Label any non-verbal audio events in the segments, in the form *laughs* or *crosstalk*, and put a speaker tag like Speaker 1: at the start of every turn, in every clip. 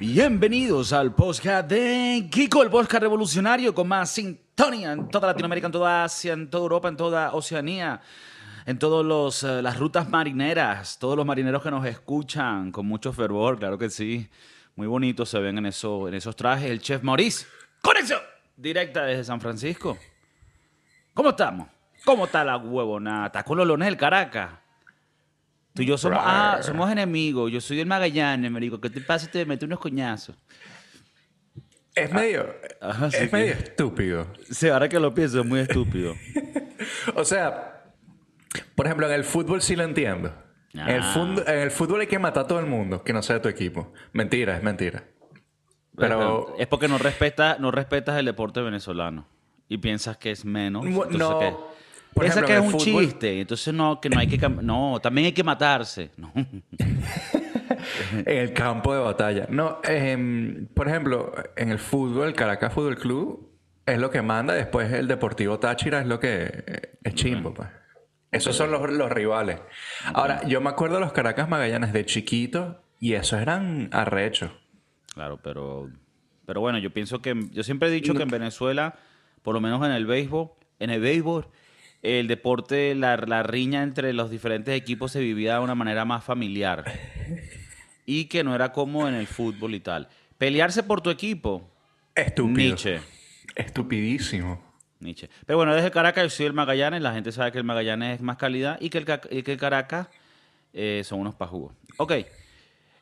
Speaker 1: Bienvenidos al podcast de Kiko, el podcast revolucionario con más sintonía en toda Latinoamérica, en toda Asia, en toda Europa, en toda Oceanía, en todas eh, las rutas marineras, todos los marineros que nos escuchan con mucho fervor, claro que sí. Muy bonitos se ven en, eso, en esos trajes. El chef Maurice, conexión directa desde San Francisco. ¿Cómo estamos? ¿Cómo está la huevonata? ¿Está con los lones del Caracas? Tú y yo somos, ah, somos enemigos. Yo soy del Magallanes, me digo, ¿qué te pasa si te meto unos coñazos?
Speaker 2: Es medio,
Speaker 1: Ajá, sí
Speaker 2: es
Speaker 1: que-
Speaker 2: medio estúpido.
Speaker 1: Sí, ahora que lo pienso, es muy estúpido. *laughs*
Speaker 2: O sea, por ejemplo, en el fútbol sí lo entiendo. En, el
Speaker 1: Ah.
Speaker 2: en el fútbol hay que matar a todo el mundo que no sea de tu equipo. Mentira, es mentira. Pero
Speaker 1: es porque no, respeta, no respetas el deporte venezolano y piensas que es menos.
Speaker 2: No,
Speaker 1: entonces
Speaker 2: no. Ejemplo,
Speaker 1: que es un
Speaker 2: fútbol-
Speaker 1: chiste, entonces no, que no hay que... No, también hay que matarse. No. *laughs*
Speaker 2: en el campo de batalla. No, em, por ejemplo, en el fútbol, el Caracas Fútbol Club es lo que manda. Después el Deportivo Táchira es lo que eh, es chimbo, pues. Esos son los, los rivales. Ahora, yo me acuerdo de los Caracas Magallanes de chiquito y esos eran arrechos.
Speaker 1: Claro, pero, pero bueno, yo pienso que, yo siempre he dicho que en Venezuela, por lo menos en el béisbol, en el béisbol, el deporte, la, la riña entre los diferentes equipos se vivía de una manera más familiar y que no era como en el fútbol y tal. Pelearse por tu equipo,
Speaker 2: Estúpido.
Speaker 1: Nietzsche.
Speaker 2: Estupidísimo.
Speaker 1: Nietzsche. Pero bueno, desde Caracas yo soy el Magallanes, la gente sabe que el Magallanes es más calidad y que el, y que el Caracas eh, son unos pajugos. Ok,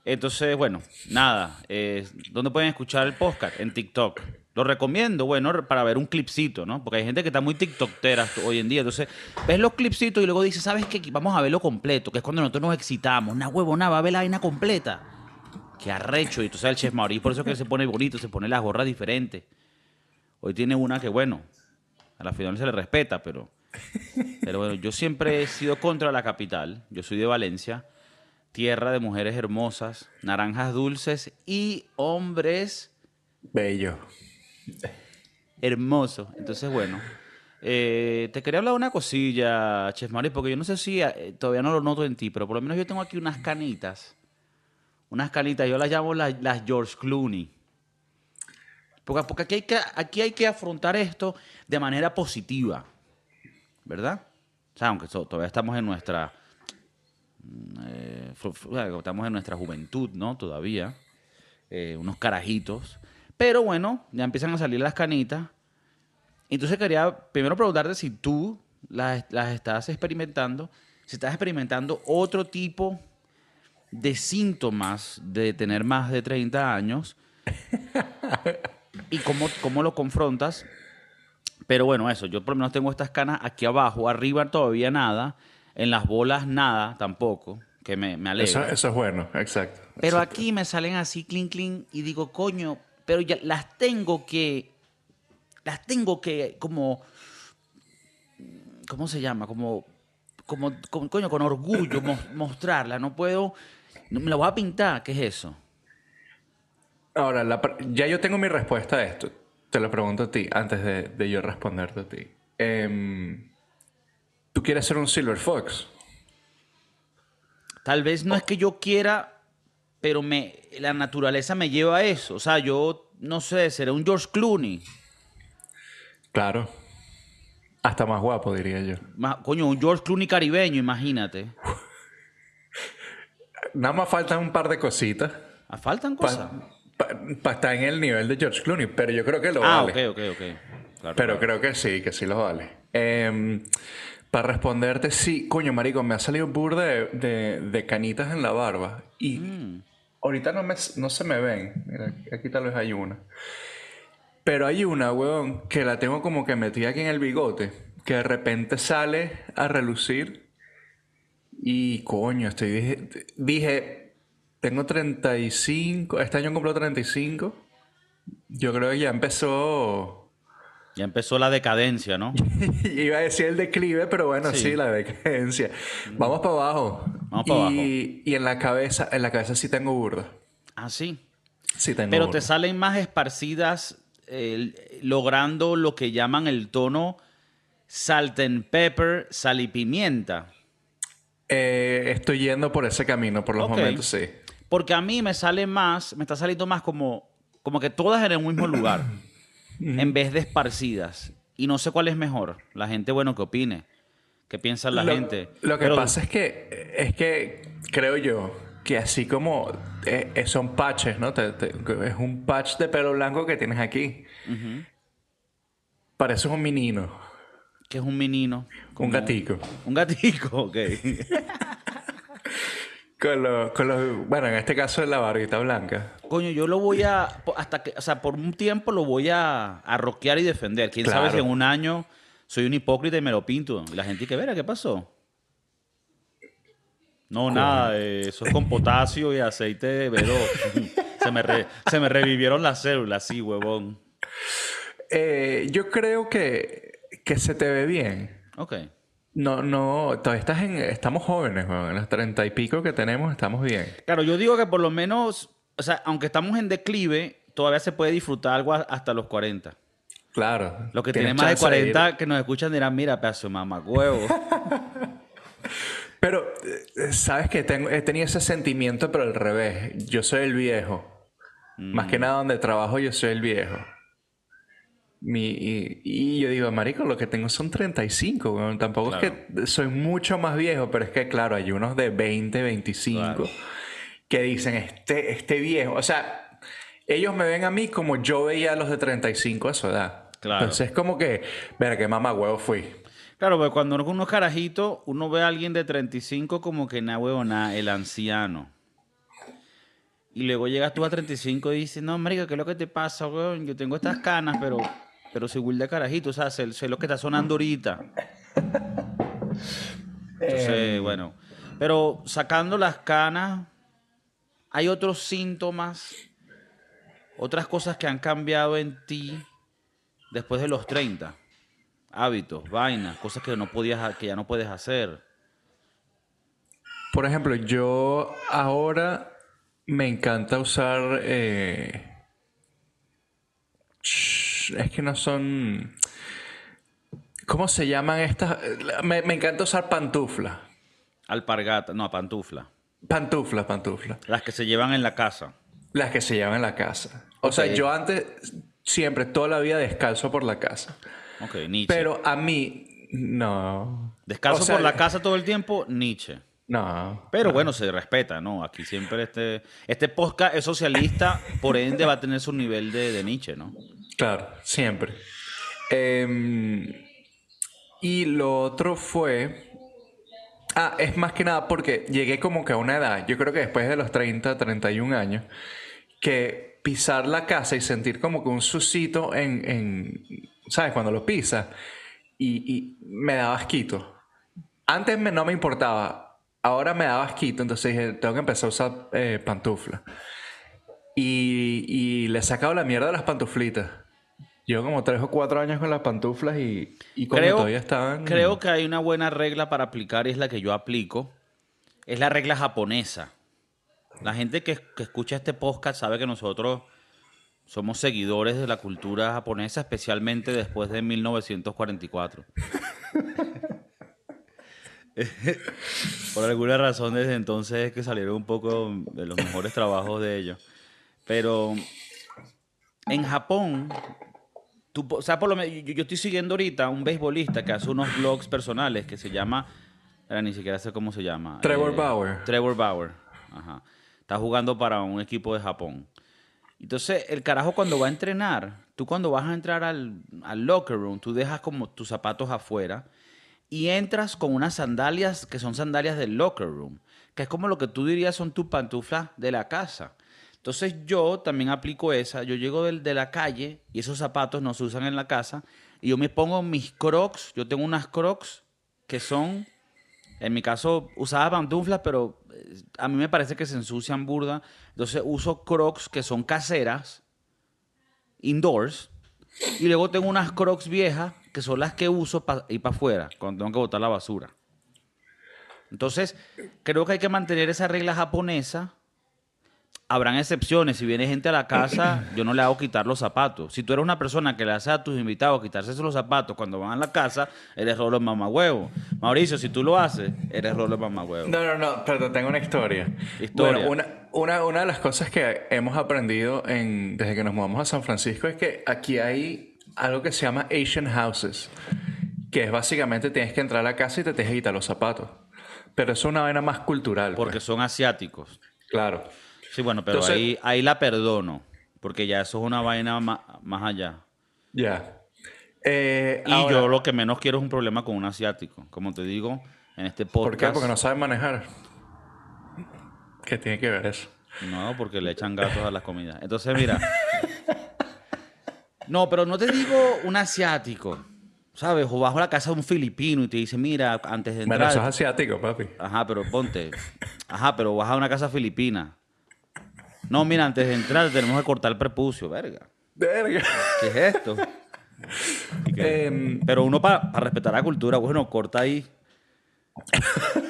Speaker 1: entonces bueno, nada, eh, ¿dónde pueden escuchar el podcast? En TikTok. Lo recomiendo, bueno, para ver un clipcito, ¿no? Porque hay gente que está muy tiktokera hoy en día. Entonces, ves los clipsitos y luego dices, ¿sabes qué? Vamos a verlo completo, que es cuando nosotros nos excitamos. Una huevona, va a ver la vaina completa. Qué arrecho. Y tú sabes el Chef Maurice, por eso es que se pone bonito, se pone las gorras diferentes. Hoy tiene una que, bueno, a la final se le respeta, pero, pero bueno, yo siempre he sido contra la capital. Yo soy de Valencia, tierra de mujeres hermosas, naranjas dulces y hombres
Speaker 2: Bello.
Speaker 1: Hermosos. Entonces, bueno, eh, te quería hablar de una cosilla, Chef porque yo no sé si eh, todavía no lo noto en ti, pero por lo menos yo tengo aquí unas canitas. Unas canitas, yo las llamo las, las George Clooney. Porque, porque aquí, hay que, aquí hay que afrontar esto de manera positiva, ¿verdad? O sea, aunque todavía estamos en nuestra... mm, eh, estamos en nuestra juventud, ¿no? Todavía. unos carajitos. Pero bueno, ya empiezan a salir las canitas. Entonces quería primero preguntarte si tú las, las estás experimentando, si estás experimentando otro tipo de síntomas de tener más de 30 años y cómo, cómo lo confrontas. Pero bueno, eso, yo por lo menos tengo estas canas aquí abajo, arriba todavía nada, en las bolas nada tampoco, que me, me alegra.
Speaker 2: Eso, eso es bueno, exacto.
Speaker 1: Pero aquí me salen así, clink, clink, y digo, coño, pero ya las tengo que. Las tengo que, como. ¿Cómo se llama? Como. Como, como, coño, con orgullo mos- *coughs* mostrarla. No puedo. no me la voy a pintar. ¿Qué es eso?
Speaker 2: Ahora, la ya yo tengo mi respuesta a esto. Te lo pregunto a ti, antes de, de yo responderte a ti. Em, ¿Tú quieres ser un Silver Fox?
Speaker 1: Tal vez no es que yo quiera, pero me, la naturaleza me lleva a eso. O sea, yo, no sé, seré un George Clooney.
Speaker 2: Claro. Hasta más guapo, diría yo.
Speaker 1: Más- coño, un George Clooney caribeño, imagínate.
Speaker 2: Nada más faltan un par de cositas
Speaker 1: Ah, Faltan cosas.
Speaker 2: para estar en el nivel de George Clooney, pero yo creo que lo
Speaker 1: ah,
Speaker 2: vale.
Speaker 1: ok, ok, ok. Claro,
Speaker 2: Pero
Speaker 1: claro.
Speaker 2: creo que sí, que sí lo vale. Em, para responderte, sí, coño, marico, me ha salido un burda de, de- de canitas en la barba. Y
Speaker 1: Mm.
Speaker 2: Ahorita no, me, no se me ven. Mira, aquí tal vez hay una. Pero hay una, weón, que la tengo como que metida aquí en el bigote, que de repente sale a relucir. Y coño, estoy dije, dije tengo 35, este año cumplo 35. Yo creo que ya empezó
Speaker 1: Ya empezó la decadencia, ¿no? *laughs*
Speaker 2: Iba a decir el declive, pero bueno, sí,
Speaker 1: Sí.
Speaker 2: la decadencia. Vamos para abajo.
Speaker 1: Vamos pa'
Speaker 2: y,
Speaker 1: abajo.
Speaker 2: Y en la cabeza, en la cabeza sí tengo burda.
Speaker 1: Ah, sí.
Speaker 2: Sí tengo
Speaker 1: Pero
Speaker 2: burda.
Speaker 1: te salen más esparcidas, eh, logrando lo que llaman el tono salt and pepper, sal y pimienta.
Speaker 2: Eh, estoy yendo por ese camino por los momentos, sí.
Speaker 1: Porque a mí me sale más, me está saliendo más como, como que todas en el mismo lugar, *clears throat* en vez de esparcidas. Y no sé cuál es mejor. La gente, bueno, que opine. ¿Qué piensa la
Speaker 2: Lo-
Speaker 1: gente?
Speaker 2: Lo que
Speaker 1: Pero-
Speaker 2: pasa es que, es que creo yo que así como eh, eh, son patches, ¿no? Te- te- es un patch de pelo blanco que tienes aquí. Pareces un menino,
Speaker 1: que es un menino.
Speaker 2: un gatico.
Speaker 1: Un gatico, ok. *laughs*
Speaker 2: Con los, con los, bueno, en este caso es la barbita blanca.
Speaker 1: Coño, yo lo voy a. Hasta que. O sea, por un tiempo lo voy a, a rockear y defender. Quién sabe si en un año soy un hipócrita y me lo pinto. Y la gente que verá, ¿qué pasó? No, nada, eh, eso es con potasio y aceite de vedo. *laughs* se, me re- se me revivieron las células, sí, huevón.
Speaker 2: Eh, yo creo que, que se te ve bien.
Speaker 1: Ok.
Speaker 2: No, no, todavía estás en, estamos jóvenes, weón. En los treinta y pico que tenemos estamos bien.
Speaker 1: Claro, yo digo que por lo menos, o sea, aunque estamos en declive, todavía se puede disfrutar algo hasta los 40.
Speaker 2: Claro.
Speaker 1: Los que tienen más de
Speaker 2: chance ir.
Speaker 1: 40 que nos escuchan dirán, mira, pedazo mamá, huevo. *laughs*
Speaker 2: Pero, eh, ¿sabes que tengo, he tenido ese sentimiento, pero al revés. Yo soy el viejo. Más
Speaker 1: Mm.
Speaker 2: que nada donde trabajo, yo soy el viejo. Mi, y, y yo digo, marico, lo que tengo son 35, weón. Tampoco es que soy mucho más viejo, pero es que, claro, hay unos de 20, 25
Speaker 1: Claro.
Speaker 2: que dicen, este, este viejo. O sea, ellos me ven a mí como yo veía a los de 35 a su edad.
Speaker 1: Claro.
Speaker 2: Entonces es como que, verá, qué mamá huevo fui.
Speaker 1: Claro, porque cuando uno es carajito, uno ve a alguien de 35 como que na huevona, el anciano. Y luego llegas tú a 35 y dices, no, marica, ¿qué es lo que te pasa, weón? Yo tengo estas canas, pero, pero soy Will de carajito, o sea, sé, sé lo que está sonando ahorita. Entonces, bueno. Pero sacando las canas, hay otros síntomas, otras cosas que han cambiado en ti después de los 30. Hábitos, vainas, cosas que no podías, que ya no puedes hacer.
Speaker 2: Por ejemplo, yo ahora me encanta usar. eh, Es que no son. ¿Cómo se llaman estas? Me, me encanta usar pantuflas.
Speaker 1: Alpargata, no, pantufla.
Speaker 2: Pantuflas, pantuflas.
Speaker 1: Las que se llevan en la casa.
Speaker 2: Las que se llevan en la casa. O sea, yo antes siempre, toda la vida descalzo por la casa.
Speaker 1: Ok, Nietzsche.
Speaker 2: Pero a mí, no.
Speaker 1: Descalzo
Speaker 2: O sea,
Speaker 1: por la casa todo el tiempo, Nietzsche.
Speaker 2: No.
Speaker 1: Pero bueno, se respeta, ¿no? Aquí siempre este, este podcast es socialista, por ende va a tener su nivel de, de Nietzsche, ¿no?
Speaker 2: Claro, siempre. Em, y lo otro fue... Ah, es más que nada porque llegué como que a una edad, yo creo que después de los 30, 31 años, que pisar la casa y sentir como que un susito en, en ¿sabes? Cuando lo pisas, y, y me daba asquito. Antes me- no me importaba, ahora me daba asquito, entonces dije, tengo que empezar a usar eh, pantuflas. Y, y le he sacado la mierda a las pantuflitas. Llevo como tres o cuatro años con las pantuflas y, y como
Speaker 1: Creo,
Speaker 2: todavía estaban...
Speaker 1: creo que hay una buena regla para aplicar y es la que yo aplico. Es la regla japonesa. La gente que, que escucha este podcast sabe que nosotros somos seguidores de la cultura japonesa, especialmente después de 1944. *laughs* Por alguna razón desde entonces es que salieron un poco de los mejores trabajos de ellos. Pero en Japón, tú, o sea, por lo menos, yo, yo estoy siguiendo ahorita a un beisbolista que hace unos blogs personales que se llama, ahora ni siquiera sé cómo se llama.
Speaker 2: Trevor Bauer.
Speaker 1: Trevor Bauer. Ajá. Está jugando para un equipo de Japón. Entonces, el carajo cuando va a entrenar, tú cuando vas a entrar al, al locker room, tú dejas como tus zapatos afuera y entras con unas sandalias que son sandalias del locker room, que es como lo que tú dirías son tus pantuflas de la casa. Entonces yo también aplico esa, yo llego de, la calle y esos zapatos no se usan en la casa y yo me pongo mis crocs, yo tengo unas crocs que son, en mi caso usaba pantuflas, pero eh, a mí me parece que se ensucian burda, entonces uso crocs que son caseras, indoors, y luego tengo unas crocs viejas que son las que uso para ir para afuera, cuando tengo que botar la basura. Entonces, creo que hay que mantener esa regla japonesa. Habrán excepciones. Si viene gente a la casa, *clears throat* yo no le hago quitar los zapatos. Si tú eres una persona que le hace a tus invitados quitarse los zapatos cuando van a la casa, eres rolo mamagüevo. Mauricio, si tú lo haces, eres rolo mamagüevo.
Speaker 2: No, no, no, pero tengo una historia.
Speaker 1: Historia.
Speaker 2: Bueno, una, una, una de las cosas que hemos aprendido en, desde que nos mudamos a San Francisco es que aquí hay algo que se llama Asian Houses, que es básicamente tienes que entrar a la casa y te tienes que quitar los zapatos. Pero es una vaina más cultural.
Speaker 1: Porque
Speaker 2: pues.
Speaker 1: son asiáticos.
Speaker 2: Claro.
Speaker 1: Sí, bueno, pero
Speaker 2: Entonces-
Speaker 1: ahí, ahí la perdono. Porque ya eso es una vaina ma- más, allá.
Speaker 2: Ya. Eh,
Speaker 1: Y
Speaker 2: ahora,
Speaker 1: yo lo que menos quiero es un problema con un asiático. Como te digo, en este
Speaker 2: ¿Por qué?
Speaker 1: podcast.
Speaker 2: Porque no saben manejar. ¿Qué tiene que ver eso?
Speaker 1: No, porque le echan gatos a las comidas. Entonces, mira. *laughs* No, pero no te digo un asiático. ¿Sabes? O bajo la casa de un filipino y te dice, mira, antes de
Speaker 2: Bueno,
Speaker 1: entrar.
Speaker 2: eso es asiático, papi.
Speaker 1: Ajá, pero ponte. Ajá, pero vas a una casa filipina. No, mira, antes de entrar tenemos que cortar el prepucio, verga.
Speaker 2: Verga.
Speaker 1: ¿Qué es esto? *laughs*
Speaker 2: Em,
Speaker 1: Pero uno para respetar la cultura, bueno, corta ahí. *laughs*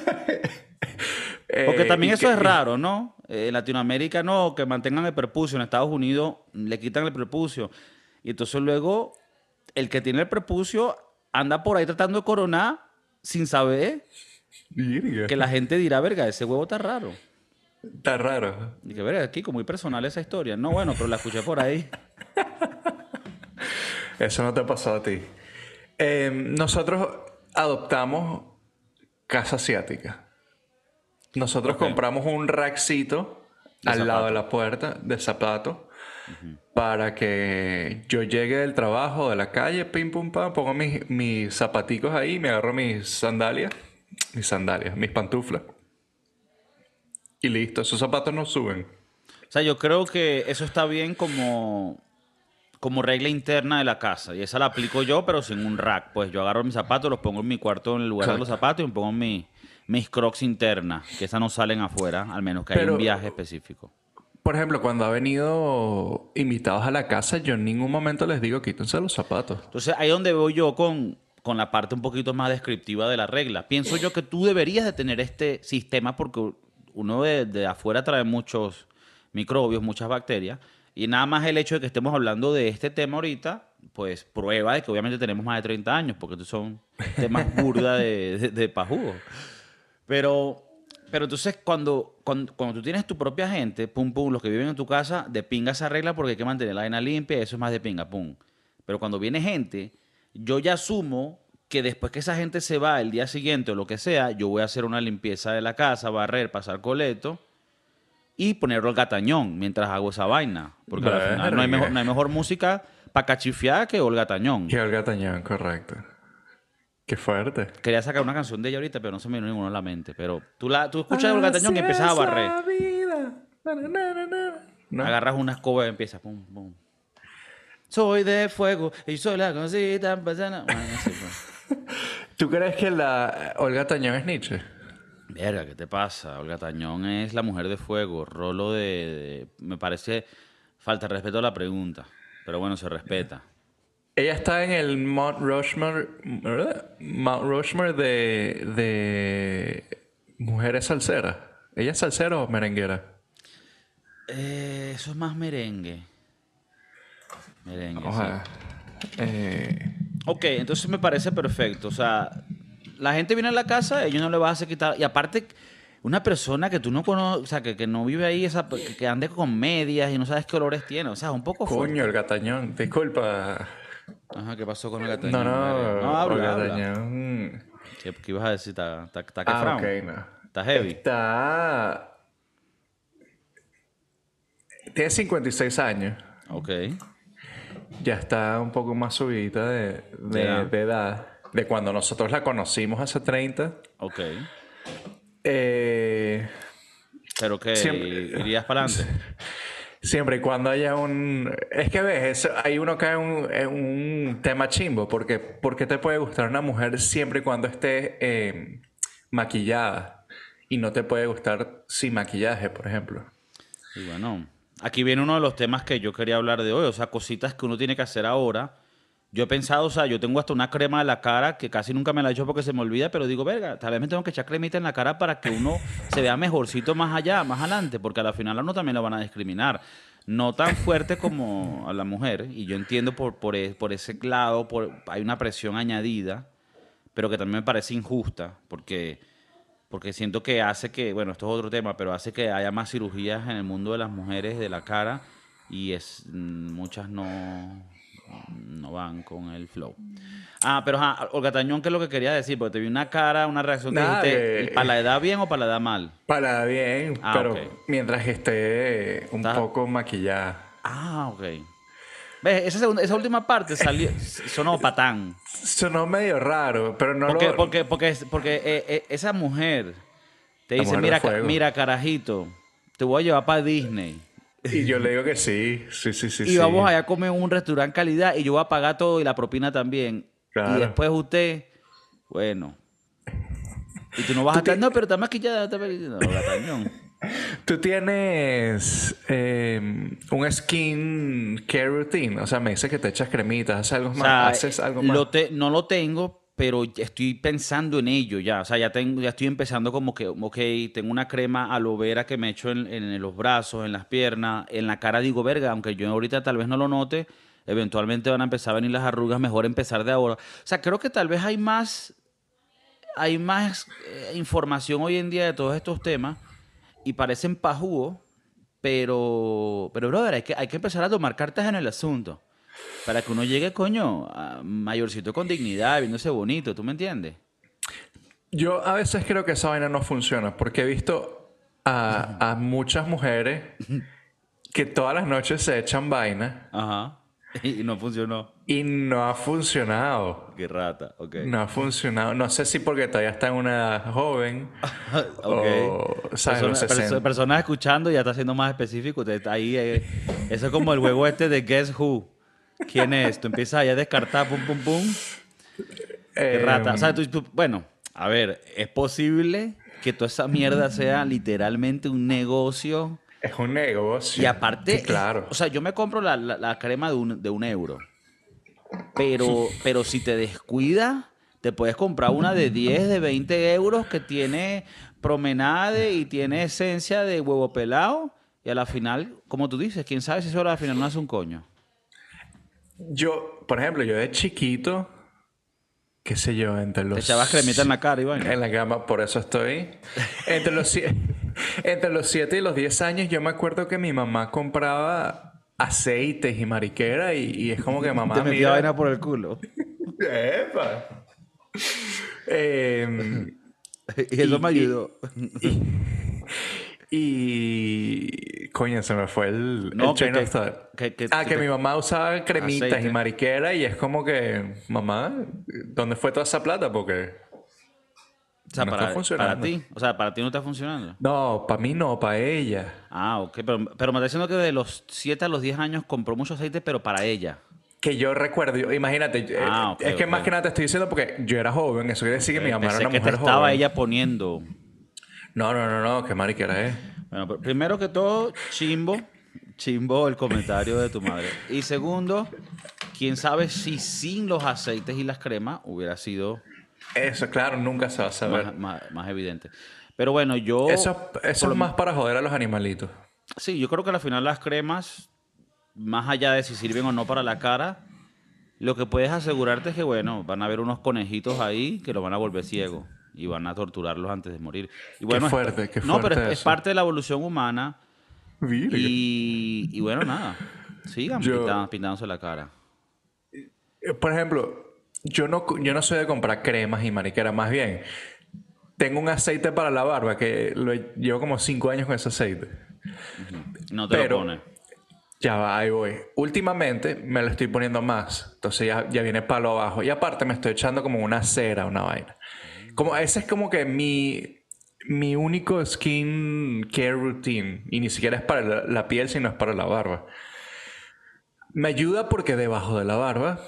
Speaker 1: Porque
Speaker 2: eh,
Speaker 1: también eso
Speaker 2: que-
Speaker 1: es raro, ¿no? Eh, En Latinoamérica no, que mantengan el prepucio. En Estados Unidos le quitan el prepucio. Y entonces luego el que tiene el prepucio anda por ahí tratando de coronar sin saber
Speaker 2: Virga.
Speaker 1: que la gente dirá, verga, ese huevo está raro.
Speaker 2: Está raro.
Speaker 1: Y que verga, aquí muy personal esa historia. No, bueno, pero la escuché por ahí. *laughs*
Speaker 2: Eso no te ha pasado a ti. Em, nosotros adoptamos casa asiática. Nosotros compramos un rackcito
Speaker 1: De
Speaker 2: al lado
Speaker 1: zapato.
Speaker 2: de la puerta de zapatos para que yo llegue del trabajo, de la calle, pim pum pam, pongo mis, mis zapaticos ahí, me agarro mis sandalias, mis sandalias, mis pantuflas. Y listo, esos zapatos no suben.
Speaker 1: O sea, yo creo que eso está bien como, como regla interna de la casa. Y esa la aplico yo, pero sin un rack. Pues yo agarro mis zapatos, los pongo en mi cuarto en el lugar de los zapatos y me pongo mi- mis crocs internas, que esas no salen afuera, al menos que haya
Speaker 2: Pero-
Speaker 1: un viaje específico.
Speaker 2: Por ejemplo, cuando ha venido invitados a la casa, yo en ningún momento les digo quítense los zapatos.
Speaker 1: Entonces, ahí es donde voy yo con, con la parte un poquito más descriptiva de la regla. Pienso yo que tú deberías de tener este sistema porque uno de, de afuera trae muchos microbios, muchas bacterias. Y nada más el hecho de que estemos hablando de este tema ahorita, pues prueba de que obviamente tenemos más de 30 años, porque estos son temas *laughs* burda de, de, de pajugo. Pero, pero entonces cuando, cuando, cuando tú tienes tu propia gente, pum, pum, los que viven en tu casa, de pinga esa regla porque hay que mantener la vaina limpia, eso es más de pinga, pum. Pero cuando viene gente, yo ya asumo que después que esa gente se va el día siguiente o lo que sea, yo voy a hacer una limpieza de la casa, barrer, pasar coleto y ponerlo al gatañón mientras hago esa vaina. Porque al final no hay, mejor, no hay mejor música para cachifiar que Olga Tañón.
Speaker 2: Que Olga Tañón, correcto. Qué fuerte.
Speaker 1: Quería sacar una canción de ella ahorita, pero no se me vino ninguna a la mente. Pero tú, la, tú escuchas a Olga Tañón y empiezas a barrer.
Speaker 2: ¿No?
Speaker 1: Agarras una escoba y empiezas. Pum, pum. Soy de fuego y soy la cosita. Bueno, así, pues.
Speaker 2: ¿Tú crees que la Olga Tañón es Nietzsche?
Speaker 1: Verga, ¿qué te pasa? Olga Tañón es la mujer de fuego. Rolo de, de- Me parece falta de respeto a la pregunta. Pero bueno, se respeta.
Speaker 2: Ella está en el Mount Rushmore, ¿verdad? Mount Rushmore de, de mujeres salseras. ¿Ella es salsera o merenguera?
Speaker 1: Eh, eso es más merengue. Merengue, sí.
Speaker 2: Ojalá. Eh,
Speaker 1: Ok, entonces me parece perfecto. O sea, la gente viene a la casa, ellos no le vas a hacer quitar. Y aparte, una persona que tú no conoces, o sea, que, que no vive ahí, esa, que, que ande con medias y no sabes qué olores tiene. O sea, un poco fuerte.
Speaker 2: coño, Olga Tañón. Disculpa.
Speaker 1: Ajá, ¿qué pasó con el gatañón?
Speaker 2: No, no,
Speaker 1: no habla,
Speaker 2: Olga
Speaker 1: habla.
Speaker 2: Tañón.
Speaker 1: ¿Qué, qué ibas a decir? ¿Está, está, está
Speaker 2: Ah, ok, no.
Speaker 1: ¿Está heavy?
Speaker 2: Está... Tiene 56 años.
Speaker 1: Ok.
Speaker 2: Ya está un poco más subida de, de- edad. De cuando nosotros la conocimos hace 30.
Speaker 1: Ok.
Speaker 2: Eh,
Speaker 1: ¿Pero qué?
Speaker 2: Siempre-
Speaker 1: ¿Irías para adelante? *laughs*
Speaker 2: siempre y cuando haya un... Es que ves, eso- ahí uno cae un, en un tema chimbo. Porque, ¿Por qué te puede gustar una mujer siempre y cuando esté eh, maquillada? Y no te puede gustar sin maquillaje, por ejemplo.
Speaker 1: Y bueno, aquí viene uno de los temas que yo quería hablar de hoy, o sea, cositas que uno tiene que hacer ahora Yo he pensado, o sea, yo tengo hasta una crema de la cara que casi nunca me la he hecho porque se me olvida, pero digo, verga, tal vez me tengo que echar cremita en la cara para que uno *laughs* se vea mejorcito más allá, más adelante, porque a la final a uno también lo van a discriminar. No tan fuerte como a la mujer, y yo entiendo por, por, e- por ese lado, por, hay una presión añadida, pero que también me parece injusta, porque, porque siento que hace que, bueno, esto es otro tema, pero hace que haya más cirugías en el mundo de las mujeres de la cara y es mm, muchas no, no van con el flow. Ah, pero ajá, Olga Tañón, ¿qué es lo que quería decir? Porque te vi una cara, una reacción que
Speaker 2: Nada,
Speaker 1: dijiste,
Speaker 2: eh,
Speaker 1: ¿para la edad bien o para la edad mal?
Speaker 2: Para bien,
Speaker 1: Ah,
Speaker 2: pero mientras esté un poco maquillada.
Speaker 1: Ah, ok. ¿Ves? Esa, segunda- esa última parte salió, sonó *laughs* patán.
Speaker 2: Sonó medio raro, pero no
Speaker 1: Porque,
Speaker 2: lo...
Speaker 1: porque, porque, porque eh, eh, esa mujer te
Speaker 2: La
Speaker 1: dice,
Speaker 2: mujer
Speaker 1: mira, ca-
Speaker 2: fuego".
Speaker 1: mira, carajito, te voy a llevar para Disney.
Speaker 2: Y yo le digo que sí, sí, sí, sí.
Speaker 1: y
Speaker 2: sí.
Speaker 1: vamos allá a comer un restaurante calidad y yo voy a pagar todo y la propina también.
Speaker 2: Claro.
Speaker 1: Y después usted, bueno. Y tú no vas a estar, no, pero está maquillada, está. No, Gatañón.
Speaker 2: Tú tienes eh, un skin care routine, o sea, me dices que te echas cremitas, haces algo
Speaker 1: O
Speaker 2: más,
Speaker 1: sea,
Speaker 2: haces algo más.
Speaker 1: lo te- no lo tengo, pero estoy pensando en ello ya. O sea, ya, tengo, ya estoy empezando como que, ok, tengo una crema aloe vera que me echo en, en los brazos, en las piernas, en la cara digo, verga, aunque yo ahorita tal vez no lo note, eventualmente van a empezar a venir las arrugas, mejor empezar de ahora. O sea, creo que tal vez hay más, hay más eh, información hoy en día de todos estos temas y parecen pajugo, pero, pero brother, hay que, hay que empezar a tomar cartas en el asunto. Para que uno llegue, coño, a mayorcito con dignidad, viéndose bonito, ¿tú me entiendes?
Speaker 2: Yo a veces creo que esa vaina no funciona, porque he visto a, a muchas mujeres que todas las noches se echan vaina
Speaker 1: Ajá. *laughs* Y no funcionó.
Speaker 2: y no ha funcionado.
Speaker 1: Qué rata, ok.
Speaker 2: No ha funcionado. No sé si porque todavía está en una joven. *laughs*
Speaker 1: ok.
Speaker 2: o, ¿sabes?
Speaker 1: Persona-
Speaker 2: Los
Speaker 1: perso-
Speaker 2: 60.
Speaker 1: personas escuchando ya está siendo más específico. Ahí, eh, eso es como el juego este de Guess Who. ¿Quién es? Tú empiezas a descartar, pum, pum, pum. Qué
Speaker 2: Eh,
Speaker 1: rata. O sea, tú- tú- bueno, a ver, es posible que toda esa mierda sea literalmente un negocio.
Speaker 2: Es un negocio.
Speaker 1: Y aparte,
Speaker 2: claro.
Speaker 1: o sea, yo me compro la, la- la crema de un, de un euro. Pero, *laughs* pero si te descuidas, te puedes comprar una de 10, de 20 euros que tiene promenade y tiene esencia de huevo pelado. Y a la final, como tú dices, quién sabe si eso a la final no hace un coño.
Speaker 2: Yo, por ejemplo, yo de chiquito, qué sé yo, entre los...
Speaker 1: Te echabas cremita en la cara vaina.
Speaker 2: En la cama, por eso estoy. Entre los, *laughs* *laughs* entre los 7 y los 10 años, yo me acuerdo que mi mamá compraba aceites y mariquera y, y es como que mamá *laughs*
Speaker 1: Te metía vaina por el culo. *laughs*
Speaker 2: ¡Epa! Em,
Speaker 1: Y eso
Speaker 2: Y-
Speaker 1: me ayudó.
Speaker 2: y... Coño, se me fue el,
Speaker 1: No,
Speaker 2: el
Speaker 1: que- que-
Speaker 2: of thought.
Speaker 1: que- que-
Speaker 2: ah,
Speaker 1: que
Speaker 2: mi mamá usaba cremitas
Speaker 1: Aceite.
Speaker 2: y mariquera y es como que... Mamá, ¿dónde fue toda esa plata? Porque...
Speaker 1: O sea,
Speaker 2: No está
Speaker 1: para,
Speaker 2: funcionando.
Speaker 1: para ti. O sea, para ti no está funcionando.
Speaker 2: No, para mí no, para ella.
Speaker 1: Ah, ok. Pero, pero me está diciendo que de los 7 a los 10 años compró mucho aceite, pero para ella.
Speaker 2: Que yo recuerdo, yo- imagínate, eh,
Speaker 1: Ah, ok,
Speaker 2: es que más que nada te estoy diciendo porque yo era joven, eso quiere decir que mi mamá era una
Speaker 1: que te
Speaker 2: mujer
Speaker 1: estaba
Speaker 2: joven.
Speaker 1: ella poniendo.
Speaker 2: No, no, no, no, qué mariquera es.
Speaker 1: Bueno, pero primero que todo, chimbo. Chimbo el comentario de tu madre. Y segundo, quién sabe si sin los aceites y las cremas hubiera sido
Speaker 2: Eso, claro, nunca se va a saber.
Speaker 1: más, más- más evidente. Pero bueno, yo...
Speaker 2: eso eso es más para joder a los animalitos.
Speaker 1: Sí, yo creo que al final las cremas, más allá de si sirven o no para la cara, lo que puedes asegurarte es que, bueno, van a haber unos conejitos ahí que los van a volver ciegos y van a torturarlos antes de morir. Y bueno, es-
Speaker 2: fuerte, qué
Speaker 1: No, pero
Speaker 2: fuerte
Speaker 1: es, parte de la evolución humana y, y bueno, nada. Sigan
Speaker 2: Yo-
Speaker 1: pintándose la cara.
Speaker 2: Por ejemplo, yo no, yo no soy de comprar cremas y mariquera, más bien. Tengo un aceite para la barba que lo llevo como cinco años con ese aceite.
Speaker 1: No te
Speaker 2: Pero-
Speaker 1: lo pones.
Speaker 2: Ya va, ahí voy. Últimamente me lo estoy poniendo más. Entonces ya, ya viene palo abajo. Y aparte me estoy echando como una cera, una vaina. Como, ese es como que mi, mi único skin care routine. Y ni siquiera es para la, la piel, sino es para la barba. Me ayuda porque debajo de la barba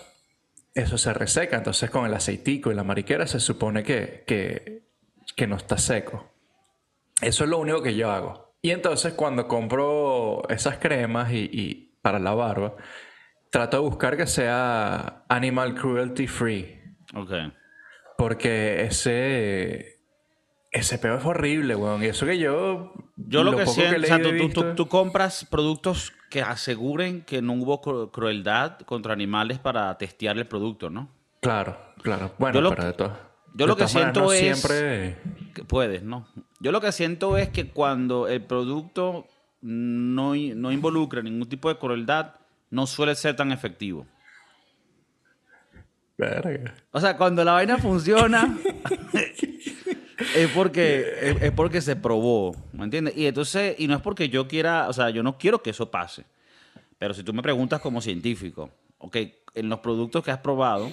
Speaker 2: eso se reseca. Entonces con el aceitico y la mariquera se supone que, que, que no está seco. Eso es lo único que yo hago. Y entonces cuando compro esas cremas y, y para la barba, trato de buscar que sea animal cruelty free.
Speaker 1: Ok.
Speaker 2: Porque ese. Ese peo es horrible, weón. Y eso que yo.
Speaker 1: Yo lo, que
Speaker 2: poco
Speaker 1: siento,
Speaker 2: he
Speaker 1: o sea, tú, tú- tú compras productos que aseguren que no hubo cru- crueldad contra animales para testear el producto, ¿no?
Speaker 2: Claro, claro. Bueno,
Speaker 1: Yo lo
Speaker 2: pero de todas.
Speaker 1: yo
Speaker 2: de
Speaker 1: lo que siento es-
Speaker 2: Siempre.
Speaker 1: Que puedes, ¿no? Yo lo que siento es que cuando el producto no, no involucra ningún tipo de crueldad, no suele ser tan efectivo.
Speaker 2: Verga.
Speaker 1: O sea, cuando la vaina funciona, *laughs* es porque, es, porque se probó, ¿me entiendes? Y entonces, y no es porque yo quiera, o sea, yo no quiero que eso pase. Pero si tú me preguntas como científico, ok, en los productos que has probado,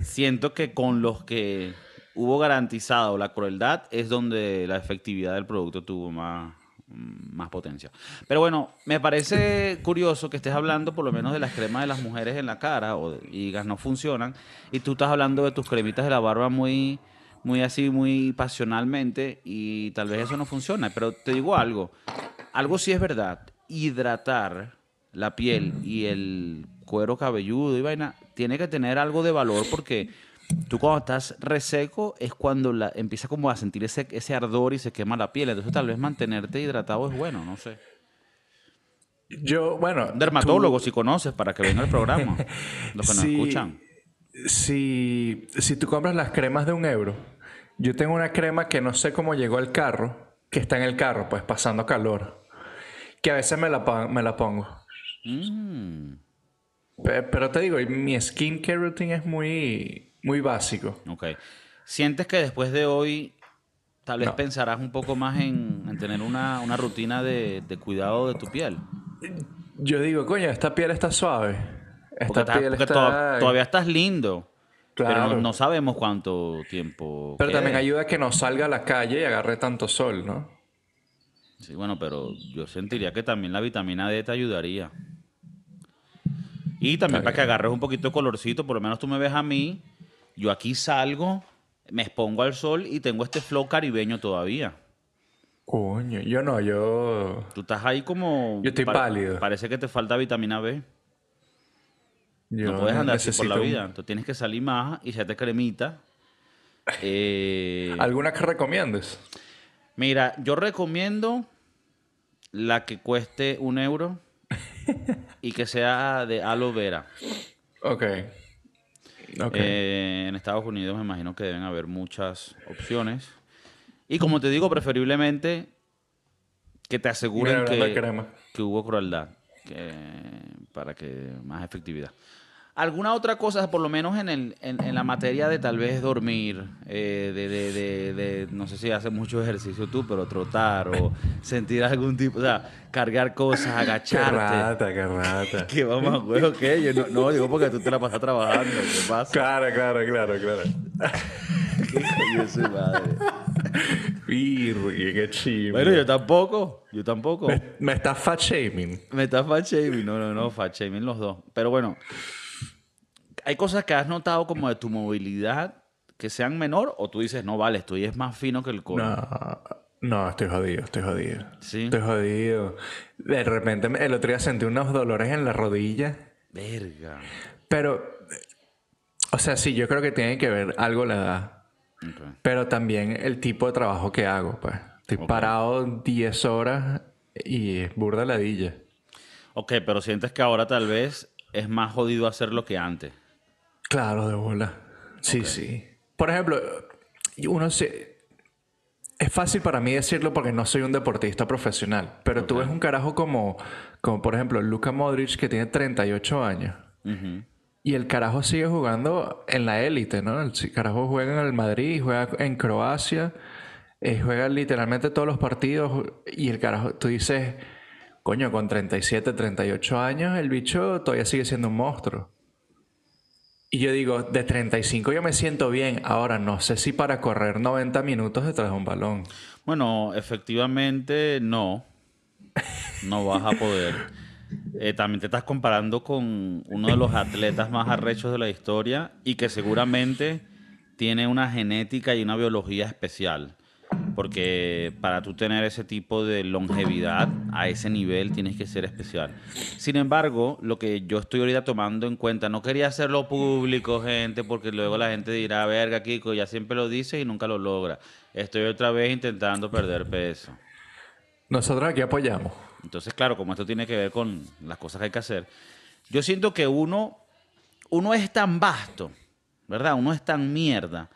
Speaker 1: siento que con los que hubo garantizado la crueldad es donde la efectividad del producto tuvo más, más potencia. Pero bueno, me parece curioso que estés hablando por lo menos de las cremas de las mujeres en la cara o, y no funcionan y tú estás hablando de tus cremitas de la barba muy, muy así, muy pasionalmente y tal vez eso no funciona. Pero te digo algo, algo sí es verdad, hidratar la piel y el cuero cabelludo y vaina tiene que tener algo de valor porque tú cuando estás reseco es cuando la, empieza como a sentir ese, ese ardor y se quema la piel. Entonces tal vez mantenerte hidratado es bueno, no sé.
Speaker 2: Yo, bueno.
Speaker 1: Dermatólogo
Speaker 2: tú-
Speaker 1: si conoces para que venga al programa. Los que nos *laughs*
Speaker 2: Sí.
Speaker 1: escuchan.
Speaker 2: Si, si tú compras las cremas de un euro, yo tengo una crema que no sé cómo llegó al carro, que está en el carro, pues pasando calor. Que a veces me la, me la pongo.
Speaker 1: Mm,
Speaker 2: Pe- Pero te digo, mi skincare routine es muy, muy básico.
Speaker 1: ok. ¿Sientes que después de hoy tal vez
Speaker 2: No.
Speaker 1: pensarás un poco más en, en tener una, una rutina de, de cuidado de tu piel?
Speaker 2: Yo digo, coño, esta piel está suave.
Speaker 1: Porque, porque
Speaker 2: está...
Speaker 1: to- todavía estás lindo. Pero
Speaker 2: Claro.
Speaker 1: no, no sabemos cuánto tiempo.
Speaker 2: Pero también ayuda a que no salga a la calle y agarre tanto sol, ¿no?
Speaker 1: Sí, bueno, pero yo sentiría que también la vitamina D te ayudaría. Y también para que agarres un poquito de colorcito, por lo menos tú me ves a mí, yo aquí salgo, me expongo al sol y tengo este flow caribeño todavía.
Speaker 2: Coño, yo no, yo...
Speaker 1: Tú estás ahí como...
Speaker 2: Yo estoy pálido.
Speaker 1: Parece que te falta vitamina B.
Speaker 2: yo
Speaker 1: no puedes andar así por la
Speaker 2: un-
Speaker 1: vida. Tú tienes que salir más y echarte cremita. *laughs* Eh,
Speaker 2: ¿Alguna que recomiendes?
Speaker 1: Mira, yo recomiendo la que cueste un euro *laughs* y que sea de aloe vera.
Speaker 2: Ok. Ok.
Speaker 1: Eh, en Estados Unidos me imagino que deben haber muchas opciones. Y como te digo, preferiblemente que te aseguren que, que hubo crueldad que- para que más efectividad. ¿Alguna otra cosa, por lo menos en, el, en, en la materia de tal vez dormir, eh, de, de- de- de- no sé si haces mucho ejercicio tú, pero trotar o sentir algún tipo, o sea, cargar cosas,
Speaker 2: Qué
Speaker 1: agacharte?
Speaker 2: rata, qué rata. *laughs*
Speaker 1: Que vamos a juego, ¿qué? Yo no, no, digo porque tú te la pasas trabajando, ¿qué pasa?
Speaker 2: Claro, claro, claro, claro. *laughs*
Speaker 1: ¿Qué coño su madre?
Speaker 2: Virgue, qué chido.
Speaker 1: Bueno, yo tampoco, yo tampoco.
Speaker 2: me, me estás fat shaming.
Speaker 1: Me está fat shaming, no, no, no, fat shaming los dos. Pero bueno, hay cosas que has notado como de tu movilidad que sean menor o tú dices, no, vale, estoy es más fino que el codo.
Speaker 2: No, no, estoy jodido, estoy jodido.
Speaker 1: Sí.
Speaker 2: Estoy jodido. De repente, el otro día sentí unos dolores en la rodilla.
Speaker 1: Verga.
Speaker 2: Pero, o sea, sí, yo creo que tiene que ver algo la edad. Pero también el tipo de trabajo que hago, pues. Estoy parado 10 horas y es burda ladilla.
Speaker 1: Ok, pero sientes que ahora tal vez es más jodido hacerlo que antes.
Speaker 2: Claro, de bola. Sí, sí. Por ejemplo, uno se... Es fácil para mí decirlo porque no soy un deportista profesional. Pero tú ves un carajo como, como por ejemplo, Luka Modric, que tiene 38 años.
Speaker 1: Ujú.
Speaker 2: Y el carajo sigue jugando en la élite, ¿no? El carajo juega en el Madrid, juega en Croacia, eh, juega literalmente todos los partidos. Y el carajo, tú dices, coño, con 37, 38 años, el bicho todavía sigue siendo un monstruo. Y yo digo, de 35 yo me siento bien. Ahora, no sé si para correr 90 minutos detrás de un balón.
Speaker 1: Bueno, efectivamente no. No vas a poder. *laughs* Eh, también te estás comparando con uno de los atletas más arrechos de la historia y que seguramente tiene una genética y una biología especial. Porque para tú tener ese tipo de longevidad a ese nivel tienes que ser especial. Sin embargo, lo que yo estoy ahorita tomando en cuenta, no quería hacerlo público, gente, porque luego la gente dirá, verga, Kiko, ya siempre lo dices y nunca lo logra. Estoy otra vez intentando perder peso.
Speaker 2: Nosotros aquí apoyamos.
Speaker 1: Entonces, claro, como esto tiene que ver con las cosas que hay que hacer, yo siento que uno, uno es tan vasto, ¿verdad? Uno es tan mierda,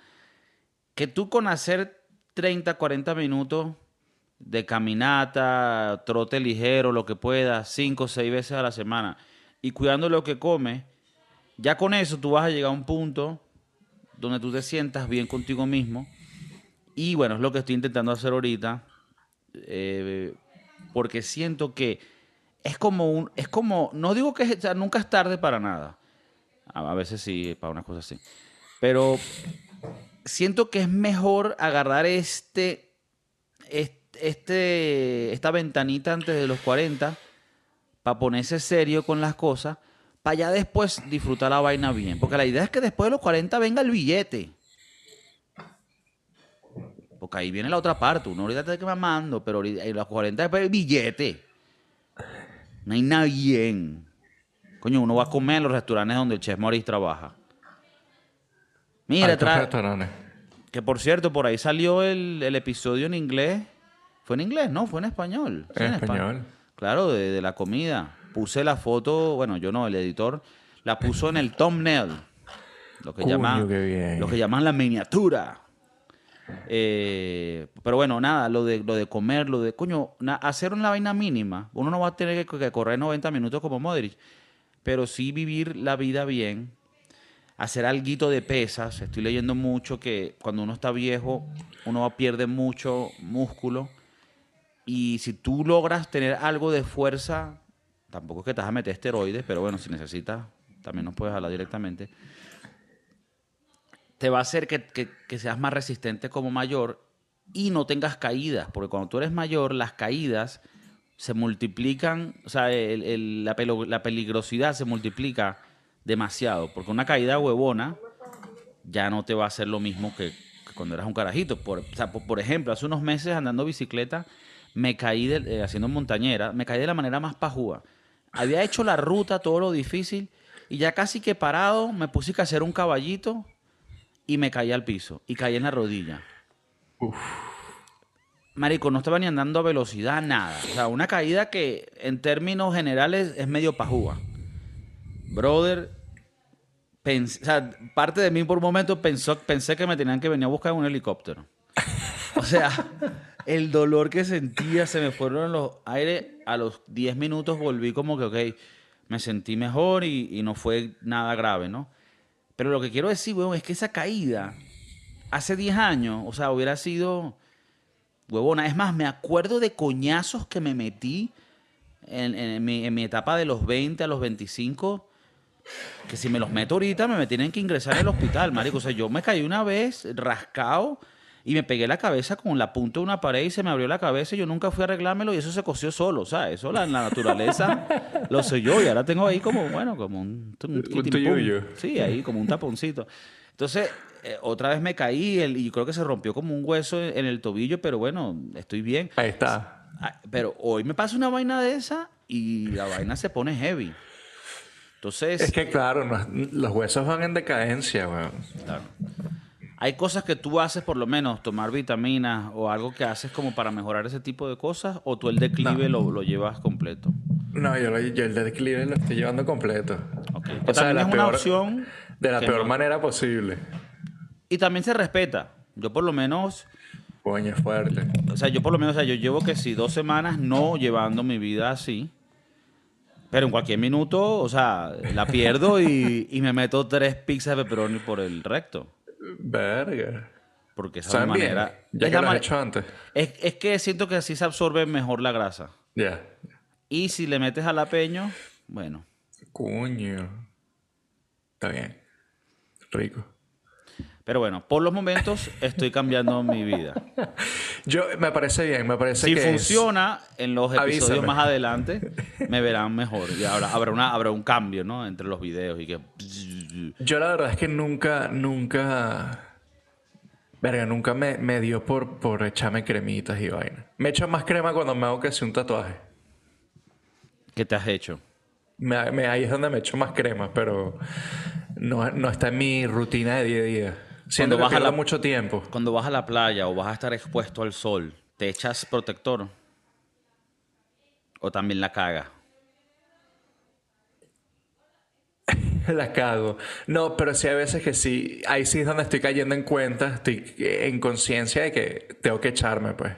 Speaker 1: que tú con hacer 30, 40 minutos de caminata, trote ligero, lo que puedas, 5 o 6 veces a la semana, y cuidando lo que comes, ya con eso tú vas a llegar a un punto donde tú te sientas bien contigo mismo. Y bueno, es lo que estoy intentando hacer ahorita. eh, porque siento que es como un, es como, no digo que nunca es tarde para nada. A, a veces sí, para unas cosas sí. Pero siento que es mejor agarrar este, este, esta ventanita antes de los 40 para ponerse serio con las cosas, para ya después disfrutar la vaina bien. Porque la idea es que después de los 40 venga el billete. Porque ahí viene la otra parte. Uno ahorita está que mamando, pero ahorita, en los 40 después el billete. No hay nada bien. Coño, uno va a comer en los restaurantes donde el chef Maurice trabaja. Mira, que por cierto, por ahí salió el, el episodio en inglés. Fue en inglés, no, fue en español. Sí,
Speaker 2: En
Speaker 1: espa-
Speaker 2: español.
Speaker 1: Claro, de, de la comida. Puse la foto, bueno, yo no, el editor, la puso en el thumbnail. Lo que, llaman, lo que llaman la miniatura. Eh, pero bueno, nada, lo de, lo de comer, lo de, coño, na- hacer una vaina mínima. Uno no va a tener que, que correr 90 minutos como Modric, pero sí vivir la vida bien, hacer alguito de pesas. Estoy leyendo mucho que cuando uno está viejo, uno pierde mucho músculo. Y si tú logras tener algo de fuerza, tampoco es que te vas a meter esteroides, pero bueno, si necesitas, también nos puedes hablar directamente. Te va a hacer que, que- seas más resistente como mayor y no tengas caídas, porque cuando tú eres mayor, las caídas se multiplican, o sea, el- la, pelo- la peligrosidad se multiplica demasiado, porque una caída huevona ya no te va a hacer lo mismo que, que cuando eras un carajito. Por, o sea, por, por ejemplo, hace unos meses andando bicicleta, me caí de- eh, haciendo montañera, me caí de la manera más pajúa. Había hecho la ruta, todo lo difícil, y ya casi que parado, me puse que hacer un caballito y me caí al piso, y caí en la rodilla. Marico, no estaba ni andando a velocidad, nada. O sea, una caída que en términos generales es medio pajúa. Brother, pens- o sea, parte de mí por un momento pensó, pensé que me tenían que venir a buscar en un helicóptero. O sea, *laughs* el dolor que sentía se me fueron los aires. A los 10 minutos volví como que, ok, me sentí mejor y, y no fue nada grave, ¿no? Pero lo que quiero decir, weón, es que esa caída hace 10 años, o sea, hubiera sido huevona. Es más, me acuerdo de coñazos que me metí en, en mi, en mi etapa de los 20 a los 25, que si me los meto ahorita me, me tienen que ingresar al hospital, marico. O sea, yo me caí una vez rascado y me pegué la cabeza con la punta de una pared y se me abrió la cabeza y yo nunca fui a arreglármelo y eso se cosió solo, o sea, eso la, la naturaleza lo soy yo y ahora tengo ahí como, bueno, como un, un,
Speaker 2: Un.
Speaker 1: Sí, ahí como un taponcito. Entonces, eh, otra vez me caí el- y creo que se rompió como un hueso en, en el tobillo, pero bueno, estoy bien.
Speaker 2: Ahí está.
Speaker 1: Ah, Pero hoy me pasa una vaina de esa y la vaina se pone heavy. Entonces,
Speaker 2: Es que claro, no- los huesos van en decadencia, weón.
Speaker 1: claro. hay cosas que tú haces, por lo menos, tomar vitaminas o algo que haces como para mejorar ese tipo de cosas, o tú el declive lo, lo llevas completo.
Speaker 2: No, yo, lo- yo el declive lo estoy llevando completo.
Speaker 1: Ok.
Speaker 2: O sea, de
Speaker 1: es
Speaker 2: la
Speaker 1: una
Speaker 2: peor-
Speaker 1: opción.
Speaker 2: De la peor
Speaker 1: no-
Speaker 2: manera posible.
Speaker 1: Y también se respeta. Yo por lo menos,
Speaker 2: Coño, es fuerte.
Speaker 1: o sea, yo por lo menos, o sea, yo llevo que sí, dos semanas no llevando mi vida así. Pero en cualquier minuto, o sea, la pierdo y, y me meto tres pizzas de pepperoni por el recto.
Speaker 2: Verga.
Speaker 1: Porque esa manera.
Speaker 2: Ya
Speaker 1: es,
Speaker 2: que
Speaker 1: la
Speaker 2: lo has hecho antes.
Speaker 1: es, es que siento que así se absorbe mejor la grasa.
Speaker 2: Ya.
Speaker 1: Y si le metes jalapeño, bueno.
Speaker 2: Coño. Está bien. Rico.
Speaker 1: Pero bueno, por los momentos estoy cambiando mi vida. *laughs*
Speaker 2: Yo, me parece bien, me parece
Speaker 1: Si
Speaker 2: que es-
Speaker 1: funciona en los episodios
Speaker 2: Avísame.
Speaker 1: más adelante, *laughs* me verán mejor. Y habrá, habrá, una, habrá un cambio, ¿no? Entre los videos y que...
Speaker 2: Yo la verdad es que nunca, nunca Verga, nunca me, me dio por, por echarme cremitas y vaina. Me echo más crema cuando me hago que un tatuaje.
Speaker 1: ¿Qué te has hecho?
Speaker 2: Me- me- ahí es donde me echo más crema, pero no, no está en mi rutina de día a día. Siento
Speaker 1: Cuando vas a la-
Speaker 2: mucho tiempo.
Speaker 1: Cuando vas a la playa o vas a estar expuesto al sol, ¿te echas protector? ¿O también la caga? *laughs*
Speaker 2: La cago. No, pero sí hay veces que sí. Ahí sí es donde estoy cayendo en cuenta, estoy en conciencia de que tengo que echarme, pues.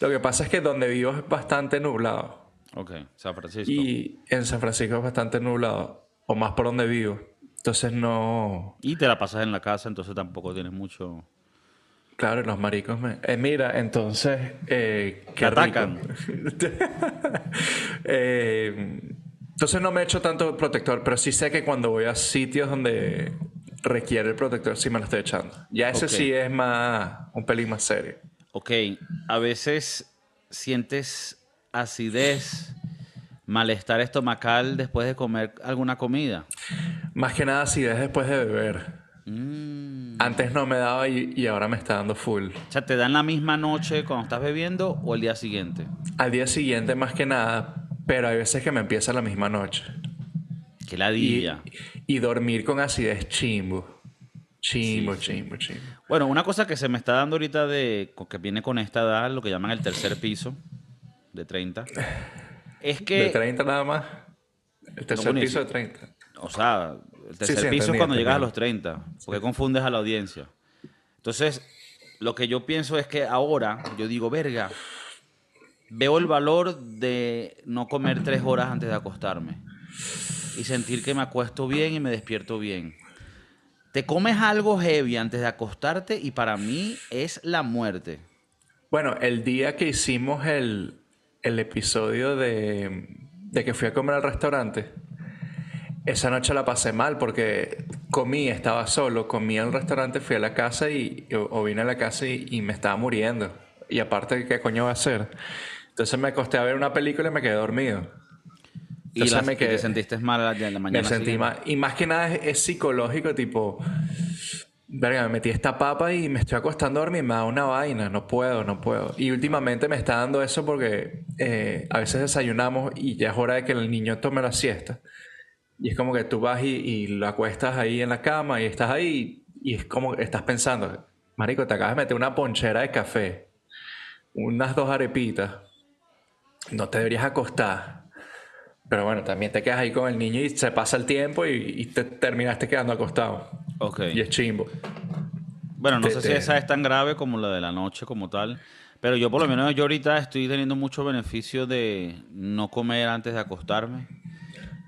Speaker 2: Lo que pasa es que donde vivo es bastante nublado.
Speaker 1: Ok, San Francisco.
Speaker 2: Y en San Francisco es bastante nublado. O más por donde vivo. Entonces no.
Speaker 1: Y te la pasas en la casa, entonces tampoco tienes mucho...
Speaker 2: Claro, los maricos me. Eh, mira, entonces. Eh, qué
Speaker 1: atacan. *laughs*
Speaker 2: Eh, entonces no me echo tanto protector, pero sí sé que cuando voy a sitios donde requiere el protector, sí me lo estoy echando. Ya ese sí es más. un pelín más serio.
Speaker 1: Ok, a veces sientes acidez, malestar estomacal después de comer alguna comida.
Speaker 2: Más que nada si es después de beber.
Speaker 1: Mm.
Speaker 2: Antes no me daba y, y ahora me está dando full.
Speaker 1: O sea, ¿te dan la misma noche cuando estás bebiendo o el día siguiente?
Speaker 2: Al día siguiente más que nada, pero hay veces que me empieza la misma noche.
Speaker 1: Que
Speaker 2: Y,
Speaker 1: ladilla.
Speaker 2: y dormir con acidez chimbo. Chimbo, chimbo, chimbo.
Speaker 1: Bueno, una cosa que se me está dando ahorita de que viene con esta edad, lo que llaman el tercer piso de 30, es que,
Speaker 2: ¿De 30 nada más? El tercer piso de 30.
Speaker 1: o sea, el tercer
Speaker 2: sí,
Speaker 1: piso es
Speaker 2: entendí,
Speaker 1: cuando llegas a los 30, porque confundes a la audiencia. Entonces, lo que yo pienso es que ahora, yo digo, verga, veo el valor de no comer tres horas antes de acostarme y sentir que me acuesto bien y me despierto bien. Te comes algo heavy antes de acostarte y para mí es la muerte.
Speaker 2: Bueno, el día que hicimos el, el episodio de, de que fui a comer al restaurante, esa noche la pasé mal porque comí, estaba solo, comí al restaurante, fui a la casa y, o, vine a la casa y, y me estaba muriendo. Y aparte, ¿qué coño va a hacer? Entonces me acosté a ver una película y me quedé dormido.
Speaker 1: Y,
Speaker 2: Entonces
Speaker 1: las-
Speaker 2: me
Speaker 1: y
Speaker 2: quedé-
Speaker 1: te sentiste mal la, la mañana
Speaker 2: Me sentí mal. Y más que nada es, es psicológico, tipo, verga, me metí esta papa y me estoy acostando a dormir, me da una vaina, no puedo, no puedo. Y últimamente me está dando eso porque eh, a veces desayunamos y ya es hora de que el niño tome la siesta. Y es como que tú vas y, y lo acuestas ahí en la cama y estás ahí y es como que estás pensando, marico, te acabas de meter una ponchera de café, unas dos arepitas, no te deberías acostar. Pero bueno, también te quedas ahí con el niño y se pasa el tiempo y, y te terminaste quedando acostado.
Speaker 1: Ok.
Speaker 2: Y es chimbo.
Speaker 1: Bueno, no
Speaker 2: te-
Speaker 1: sé si
Speaker 2: te-
Speaker 1: esa es tan grave como la de la noche como tal, pero yo por lo menos yo ahorita estoy teniendo mucho beneficio de no comer antes de acostarme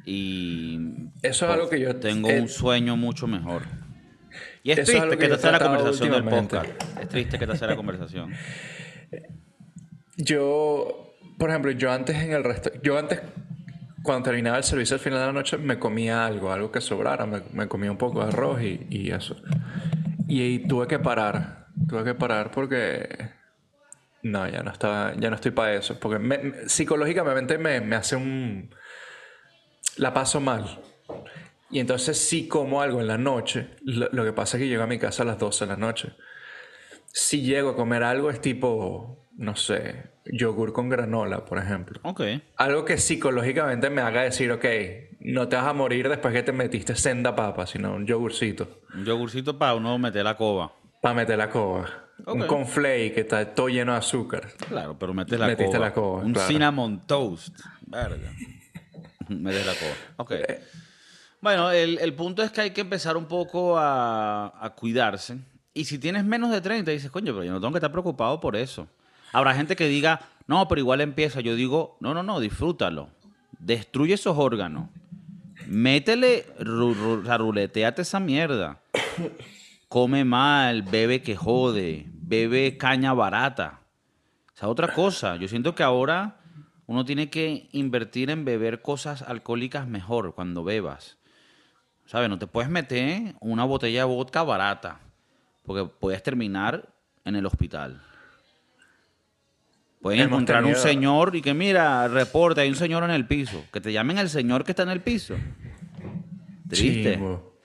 Speaker 1: y
Speaker 2: Eso es algo que yo-
Speaker 1: tengo
Speaker 2: eh,
Speaker 1: un sueño mucho mejor. Y es triste
Speaker 2: que
Speaker 1: que
Speaker 2: he
Speaker 1: sea la conversación del podcast. Es triste que esta sea la conversación. *laughs*
Speaker 2: Yo, por ejemplo, yo antes en el resto, yo antes, cuando terminaba el servicio al final de la noche, me comía algo, algo que sobrara, me, me comía un poco de arroz y, y eso. Y, ahí tuve que parar, tuve que parar porque no, ya no estaba, ya no estoy para eso, porque me- me- psicológicamente me, hace un, la paso mal. Y entonces sí como algo en la noche, lo, lo que pasa es que llego a mi casa a las 12 de la noche si llego a comer algo es tipo, no sé, yogur con granola, por ejemplo.
Speaker 1: Ok.
Speaker 2: Algo que psicológicamente me haga decir, ok, no te vas a morir después que te metiste senda papa, sino un yogurcito
Speaker 1: Un yogurcito para uno meter la coba.
Speaker 2: para meter la coba. Un conflay que está todo lleno de azúcar.
Speaker 1: Claro, pero metes la
Speaker 2: Metiste
Speaker 1: coba.
Speaker 2: la coba,
Speaker 1: Un
Speaker 2: claro.
Speaker 1: cinnamon toast. Verga. *laughs* metes la coba. Ok. Bueno, el, el punto es que hay que empezar un poco a, a cuidarse. Y si tienes menos de 30, dices, coño, pero yo no tengo que estar preocupado por eso. Habrá gente que diga, no, pero igual empieza. Yo digo, no, no, no, disfrútalo. Destruye esos órganos. Métele, ru, ru- esa mierda. Come mal, bebe que jode, bebe caña barata. O sea, otra cosa. Yo siento que ahora uno tiene que invertir en beber cosas alcohólicas mejor cuando bebas. ¿Sabes? No te puedes meter una botella de vodka barata. Porque puedes terminar en el hospital. Pueden
Speaker 2: Hemos
Speaker 1: encontrar un señor y que mira, reporte, hay un señor en el piso. Que te llamen al señor que está en el piso. Triste.
Speaker 2: Chimbo.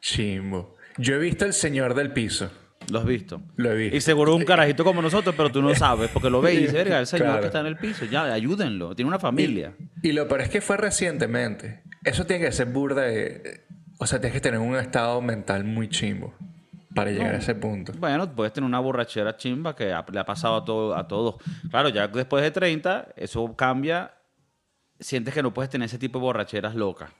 Speaker 2: Chimbo. Yo he visto el señor del piso.
Speaker 1: Lo has visto.
Speaker 2: Lo he visto.
Speaker 1: Y seguro un carajito como nosotros, pero tú no sabes, porque lo ves y dices, verga, el señor
Speaker 2: Claro.
Speaker 1: que está en el piso, ya, ayúdenlo, tiene una familia.
Speaker 2: Y lo peor es que fue recientemente. Eso tiene que ser burda de... O sea, tienes que tener un estado mental muy chimbo para llegar a ese punto.
Speaker 1: Bueno, puedes tener una borrachera chimba que ha- le ha pasado a, todo, a todos. Claro, ya después de 30, eso cambia. Sientes que no puedes tener ese tipo de borracheras locas.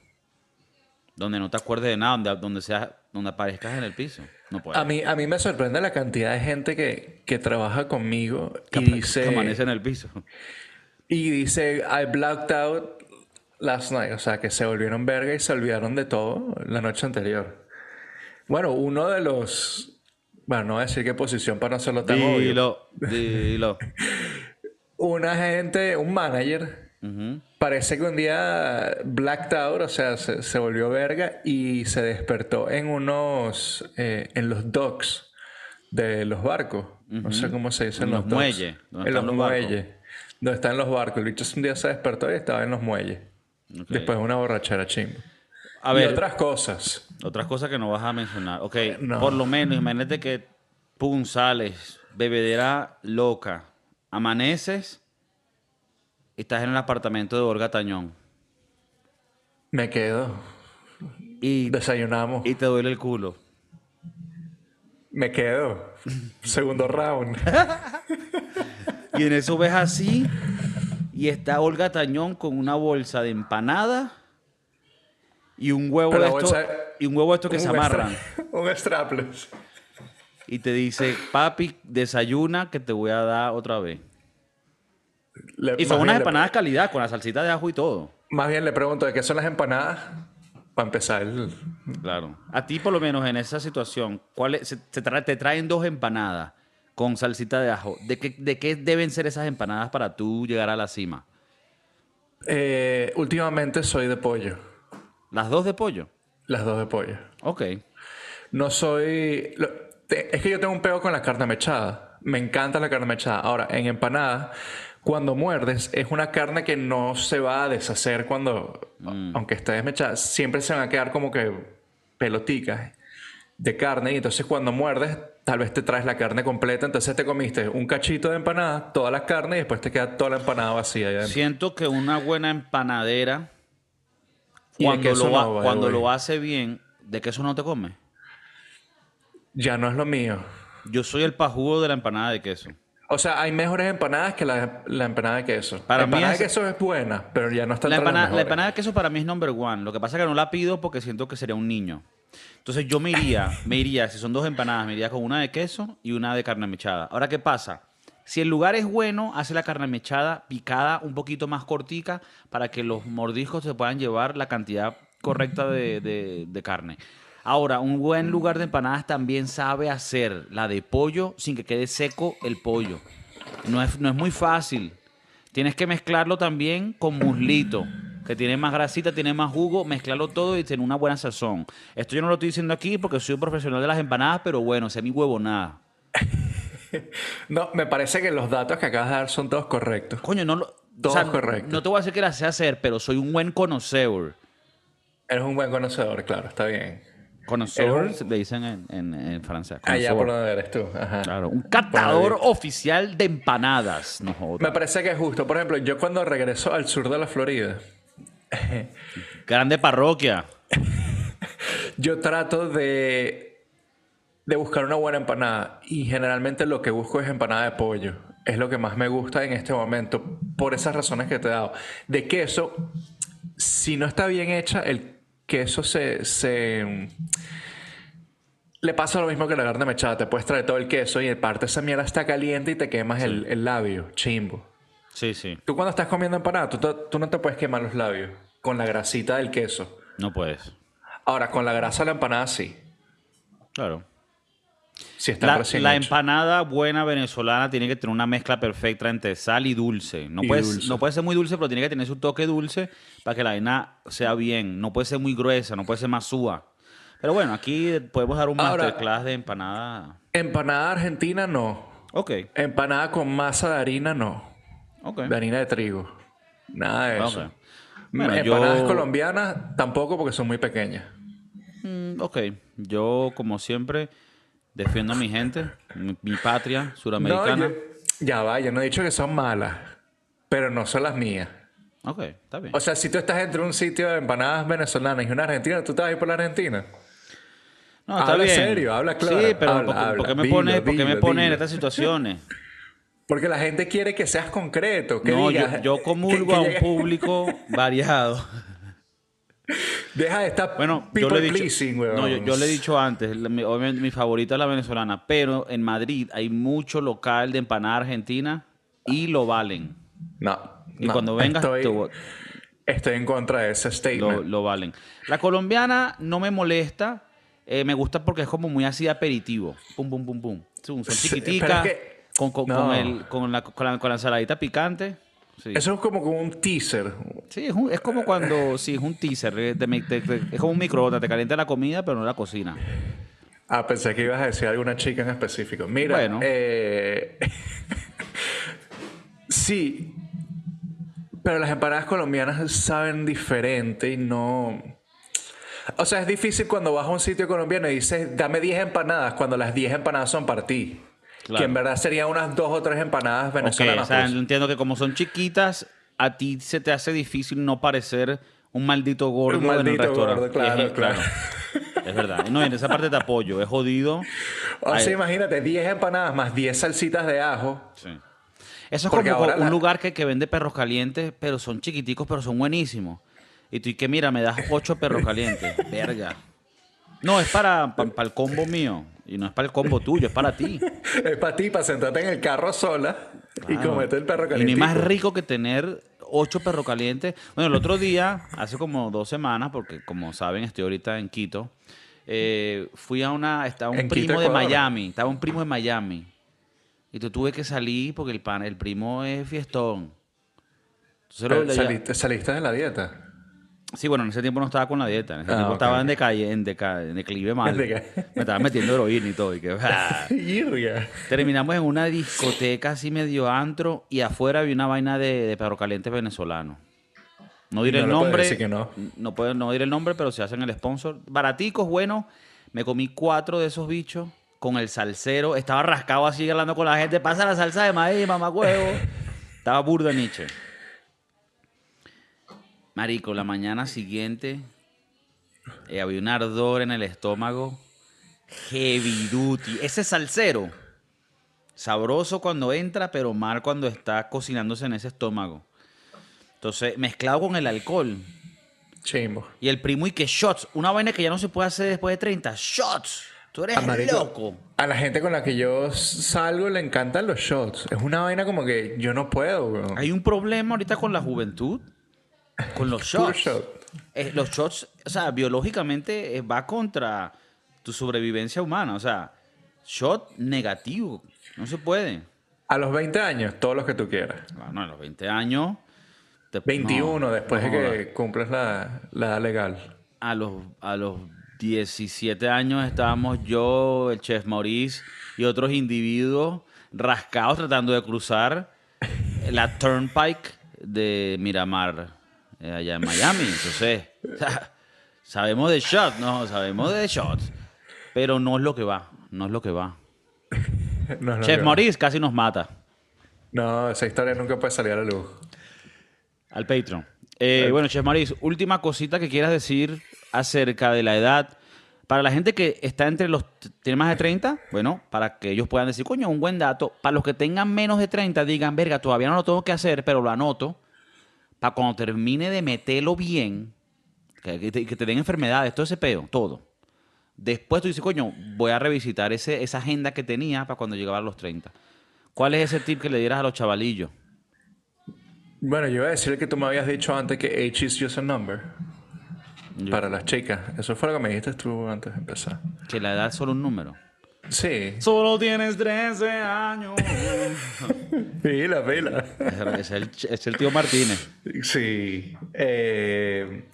Speaker 1: Donde no te acuerdes de nada, donde, donde, sea, donde aparezcas en el piso. No puedes.
Speaker 2: A mí, a mí me sorprende la cantidad de gente que, que trabaja conmigo y
Speaker 1: que amanece en el piso. *laughs*
Speaker 2: y dice, I blacked out last night. O sea, que se volvieron verga y se olvidaron de todo la noche anterior. Bueno, uno de los... Bueno, no voy a decir qué posición para no hacerlo tan obvio.
Speaker 1: Dilo, dilo. *laughs*
Speaker 2: Una gente, un manager,
Speaker 1: Ujú.
Speaker 2: parece que un día blacked out, o sea, se, se volvió verga y se despertó en unos, eh, en los docks de los barcos. No sé cómo se dice
Speaker 1: En los
Speaker 2: docks.
Speaker 1: muelles,
Speaker 2: En los
Speaker 1: los
Speaker 2: muelles. Donde están los barcos. El bicho un día se despertó y estaba en los muelles.
Speaker 1: Ok.
Speaker 2: Después de una borrachera chimba.
Speaker 1: A
Speaker 2: y otras cosas.
Speaker 1: otras cosas que no vas a mencionar. Ok,
Speaker 2: No.
Speaker 1: por lo menos, imagínate que pum, sales, bebedera loca, amaneces y estás en el apartamento de Olga Tañón
Speaker 2: Me quedo.
Speaker 1: y,
Speaker 2: Desayunamos.
Speaker 1: y te duele el culo.
Speaker 2: Me quedo. Segundo round. *laughs*
Speaker 1: Y en eso ves así y está Olga Tañón con una bolsa de empanada y un huevo
Speaker 2: Pero
Speaker 1: de esto,
Speaker 2: bolsa-
Speaker 1: y un huevo de esto que se amarran. *laughs*
Speaker 2: Un strapless.
Speaker 1: Y te dice, papi, desayuna que te voy a dar otra vez.
Speaker 2: Le-
Speaker 1: Y son unas
Speaker 2: bien le-
Speaker 1: empanadas calidad, con la salsita de ajo y todo.
Speaker 2: Más bien le pregunto de qué son las empanadas para empezar. el-
Speaker 1: Claro. A ti, por lo menos, en esa situación, ¿cuál es- se, te traen dos empanadas con salsita de ajo. ¿De qué, ¿De qué deben ser esas empanadas para tú llegar a la cima?
Speaker 2: Eh, últimamente soy de pollo.
Speaker 1: ¿Las dos de pollo?
Speaker 2: Las dos de pollo.
Speaker 1: Ok.
Speaker 2: No soy. es que yo tengo un pego con la carne mechada. Me encanta la carne mechada. Ahora, en empanada, cuando muerdes, es una carne que no se va a deshacer cuando. Aunque esté desmechada, siempre se van a quedar como que peloticas de carne. Y entonces, cuando muerdes, tal vez te traes la carne completa. Entonces, te comiste un cachito de empanada, toda la carne, y después te queda toda la empanada vacía.
Speaker 1: Siento que una buena empanadera, cuando, lo,
Speaker 2: no,
Speaker 1: cuando hace bien, ¿de queso no te comes?
Speaker 2: Ya no es lo mío.
Speaker 1: Yo soy el pajugo de la empanada de queso.
Speaker 2: O sea, hay mejores empanadas que la, la empanada de queso.
Speaker 1: Para
Speaker 2: la empanada
Speaker 1: es-
Speaker 2: de queso es buena, pero ya no está
Speaker 1: La empanada, la empanada de queso para mí es number one. Lo que pasa es que no la pido porque siento que sería un niño. Entonces yo me iría, me iría, si son dos empanadas, me iría con una de queso y una de carne mechada. Ahora, ¿qué pasa? Si el lugar es bueno, hace la carne mechada picada un poquito más cortica para que los mordiscos se puedan llevar la cantidad correcta de, de- carne. Ahora, un buen lugar de empanadas también sabe hacer la de pollo sin que quede seco el pollo. No es, no es muy fácil. Tienes que mezclarlo también con muslito, que tiene más grasita, tiene más jugo, mezclarlo todo y tener una buena sazón. Esto yo no lo estoy diciendo aquí porque soy un profesional de las empanadas, pero bueno, sé mi huevo nada. *laughs*
Speaker 2: No, me parece que los datos que acabas de dar son todos correctos.
Speaker 1: Coño, no lo.
Speaker 2: Todo es correcto.
Speaker 1: No te voy a decir que las sé hacer, pero soy un buen conocedor.
Speaker 2: Eres un buen conocedor, claro, está bien.
Speaker 1: Conocedor, le dicen en, en- en francés.
Speaker 2: Allá
Speaker 1: connoisseur.
Speaker 2: por donde eres tú. Ajá.
Speaker 1: Claro, un catador oficial de empanadas. No jodas.
Speaker 2: Me parece que es justo. Por ejemplo, yo cuando regreso al sur de la Florida, *laughs*
Speaker 1: Grande parroquia.
Speaker 2: yo trato de, de buscar una buena empanada. Y generalmente lo que busco es empanada de pollo. Es lo que más me gusta en este momento, por esas razones que te he dado. De queso, si no está bien hecha, el queso se... se le pasa lo mismo que la carne mechada. Te puedes traer todo el queso y en parte esa mierda está caliente y te quemas el, el labio. Chimbo.
Speaker 1: Sí, sí.
Speaker 2: Tú cuando estás comiendo empanada, tú, te- tú no te puedes quemar los labios con la grasita del queso.
Speaker 1: No puedes.
Speaker 2: Ahora, con la grasa de la empanada sí.
Speaker 1: Claro.
Speaker 2: Si está
Speaker 1: La,
Speaker 2: recién
Speaker 1: la
Speaker 2: hecho.
Speaker 1: empanada buena venezolana tiene que tener una mezcla perfecta entre sal y dulce. No,
Speaker 2: Y
Speaker 1: puede,
Speaker 2: dulce.
Speaker 1: no puede ser muy dulce, pero tiene que tener su toque dulce para que la vaina sea bien. No puede ser muy gruesa, no puede ser más suave. Pero bueno, aquí podemos dar un
Speaker 2: Ahora-
Speaker 1: masterclass de empanada.
Speaker 2: Empanada argentina no.
Speaker 1: Ok,
Speaker 2: Empanada con masa de harina no.
Speaker 1: ok.
Speaker 2: De harina de trigo. Nada de eso.
Speaker 1: Bueno,
Speaker 2: empanadas
Speaker 1: yo-
Speaker 2: colombianas tampoco porque son muy pequeñas.
Speaker 1: Mm, ok, yo como siempre Defiendo a mi gente, mi, mi patria
Speaker 2: No,
Speaker 1: suramericana.
Speaker 2: yo- ya va, yo no he dicho que son malas, pero no son las mías.
Speaker 1: Ok, está bien.
Speaker 2: O sea, si tú estás entre un sitio de empanadas venezolanas y una argentina, ¿tú te vas a ir por la argentina?
Speaker 1: No, está
Speaker 2: habla
Speaker 1: bien.
Speaker 2: serio, habla claro.
Speaker 1: Sí, pero
Speaker 2: Habla,
Speaker 1: ¿por, qué- por
Speaker 2: habla.
Speaker 1: qué me
Speaker 2: Dilo,
Speaker 1: pone, por qué me
Speaker 2: dilo,
Speaker 1: pone en estas situaciones? *laughs*
Speaker 2: Porque la gente quiere que seas concreto, que
Speaker 1: no,
Speaker 2: digas...
Speaker 1: yo, yo
Speaker 2: que-
Speaker 1: comulgo
Speaker 2: que
Speaker 1: a un público *laughs* variado.
Speaker 2: Deja de estar
Speaker 1: Bueno, yo
Speaker 2: people
Speaker 1: le he dicho,
Speaker 2: pleasing, weón.
Speaker 1: no, yo, yo le he dicho antes, la- mi, obviamente mi favorita es la venezolana, pero en Madrid hay mucho local de empanada argentina y lo valen.
Speaker 2: No,
Speaker 1: Y
Speaker 2: no,
Speaker 1: cuando vengas,
Speaker 2: estoy,
Speaker 1: te-
Speaker 2: estoy en contra de ese
Speaker 1: lo,
Speaker 2: statement.
Speaker 1: lo valen. La colombiana no me molesta, eh, me gusta porque es como muy así de aperitivo. Pum, pum, pum, pum. Son
Speaker 2: Sí,
Speaker 1: chiquiticas,
Speaker 2: pero es que-
Speaker 1: con, con,
Speaker 2: no.
Speaker 1: con el- con la, con, la, con la ensaladita picante. Sí.
Speaker 2: Eso es como, como un teaser.
Speaker 1: Sí, es, un- es como cuando, *laughs* sí, es un teaser, eh, te- te- te- es como un microondas, te calienta la comida, pero no la cocina.
Speaker 2: Ah, pensé que ibas a decir alguna chica en específico. Mira,
Speaker 1: Bueno.
Speaker 2: eh, *laughs* sí, pero las empanadas colombianas saben diferente y no... O sea, es difícil cuando vas a un sitio colombiano y dices, dame 10 empanadas, cuando las 10 empanadas son para ti.
Speaker 1: Claro.
Speaker 2: Que en verdad serían unas dos o tres empanadas venezolanas.
Speaker 1: o sea, yo entiendo que como son chiquitas, a ti se te hace difícil no parecer un maldito gordo
Speaker 2: Un
Speaker 1: en el restaurante.
Speaker 2: gordo, claro,
Speaker 1: es-
Speaker 2: claro.
Speaker 1: Es verdad. No, en esa parte te apoyo. Es jodido. *laughs*
Speaker 2: O
Speaker 1: Ay,
Speaker 2: sea, imagínate, 10 empanadas más 10 salsitas de ajo.
Speaker 1: sí. Eso es
Speaker 2: Porque
Speaker 1: como un
Speaker 2: la-
Speaker 1: lugar que, que vende perros calientes, pero son chiquiticos, pero son buenísimos. Y tú, y que mira, me das ocho perros calientes. *laughs* Verga. No, es para, para, el combo mío. Y no es para el combo tuyo, es para ti. *laughs*
Speaker 2: Es para ti, para sentarte en el carro sola y comerte el perro
Speaker 1: Y
Speaker 2: caliente.
Speaker 1: hay más rico que tener ocho perros calientes. Bueno, el otro día, hace como dos semanas, porque como saben, estoy ahorita en Quito, eh, fui a una... Estaba un
Speaker 2: En Quito,
Speaker 1: primo de. Miami. Estaba un primo de Miami. Y tú tuve que salir porque el, pan, el primo es fiestón. Entonces, le-
Speaker 2: saliste, saliste de la dieta.
Speaker 1: Sí, bueno, en ese tiempo no estaba con la dieta. En ese
Speaker 2: Ah,
Speaker 1: tiempo
Speaker 2: ok.
Speaker 1: estaba en, decalle, en, deca- en declive mal. *laughs* Me estaba metiendo heroína y todo. Y que. *laughs* Terminamos en una discoteca así medio antro y afuera había una vaina de, de perro caliente venezolano. No diré
Speaker 2: No
Speaker 1: el nombre.
Speaker 2: decir que no.
Speaker 1: No puedo no diré el nombre, pero se hacen el sponsor. Baraticos, bueno. Me comí cuatro de esos bichos con el salsero. Estaba rascado así hablando con la gente. Pasa la salsa de maíz, mamá huevo. Estaba burda Nietzsche. Marico, la mañana siguiente eh, había un ardor en el estómago. Heavy duty. Ese salsero. Sabroso cuando entra, pero mal cuando está cocinándose en ese estómago. Entonces, mezclado con el alcohol.
Speaker 2: Chimbo.
Speaker 1: Y el primo y que shots. Una vaina que ya no se puede hacer después de 30. Shots. Tú eres
Speaker 2: Ah, marico,
Speaker 1: loco.
Speaker 2: A la gente con la que yo salgo le encantan los shots. Es una vaina como que yo no puedo, weón.
Speaker 1: Hay un problema ahorita con la juventud. Con los *laughs* shots.
Speaker 2: shot.
Speaker 1: Eh, los shots, o sea, biológicamente eh, va contra tu sobrevivencia humana. O sea, shot negativo. No se puede.
Speaker 2: A los 20 años, todos los que tú quieras.
Speaker 1: Bueno, a los 20 años. te-
Speaker 2: 21
Speaker 1: no,
Speaker 2: después
Speaker 1: no
Speaker 2: de que cumples la, la edad legal.
Speaker 1: A los, a los 17 años estábamos yo, el chef Maurice y otros individuos rascados tratando de cruzar la Turnpike de Miramar, allá en Miami. Entonces, sabemos de shots, no, sabemos de shots, pero no es lo que va, no es lo que va. *laughs*
Speaker 2: No,
Speaker 1: Chef Maurice casi nos mata
Speaker 2: No, esa historia nunca puede salir a la luz.
Speaker 1: al Patreon. Eh, bueno, Chef Maurice, última cosita que quieras decir acerca de la edad. Para la gente que está entre los... ¿Tiene más de 30? Bueno, para que ellos puedan decir, coño, un buen dato. Para los que tengan menos de 30, digan, verga, todavía no lo tengo que hacer, pero lo anoto. Para cuando termine de meterlo bien, que, que te, que te den enfermedades, todo ese peo, todo. Después tú dices, coño, voy a revisitar ese, esa agenda que tenía para cuando llegara a los 30. ¿Cuál es ese tip que le dieras a los chavalillos?
Speaker 2: Bueno, yo iba a decir que tú me habías dicho antes que age is just a number.
Speaker 1: Yo-
Speaker 2: Para las chicas. Eso fue lo que me dijiste tú antes de empezar.
Speaker 1: Que la edad es solo un número.
Speaker 2: Sí.
Speaker 1: Solo tienes 13 años. *laughs*
Speaker 2: Pila, pila.
Speaker 1: es, el, es el tío Martínez.
Speaker 2: Sí. Eh,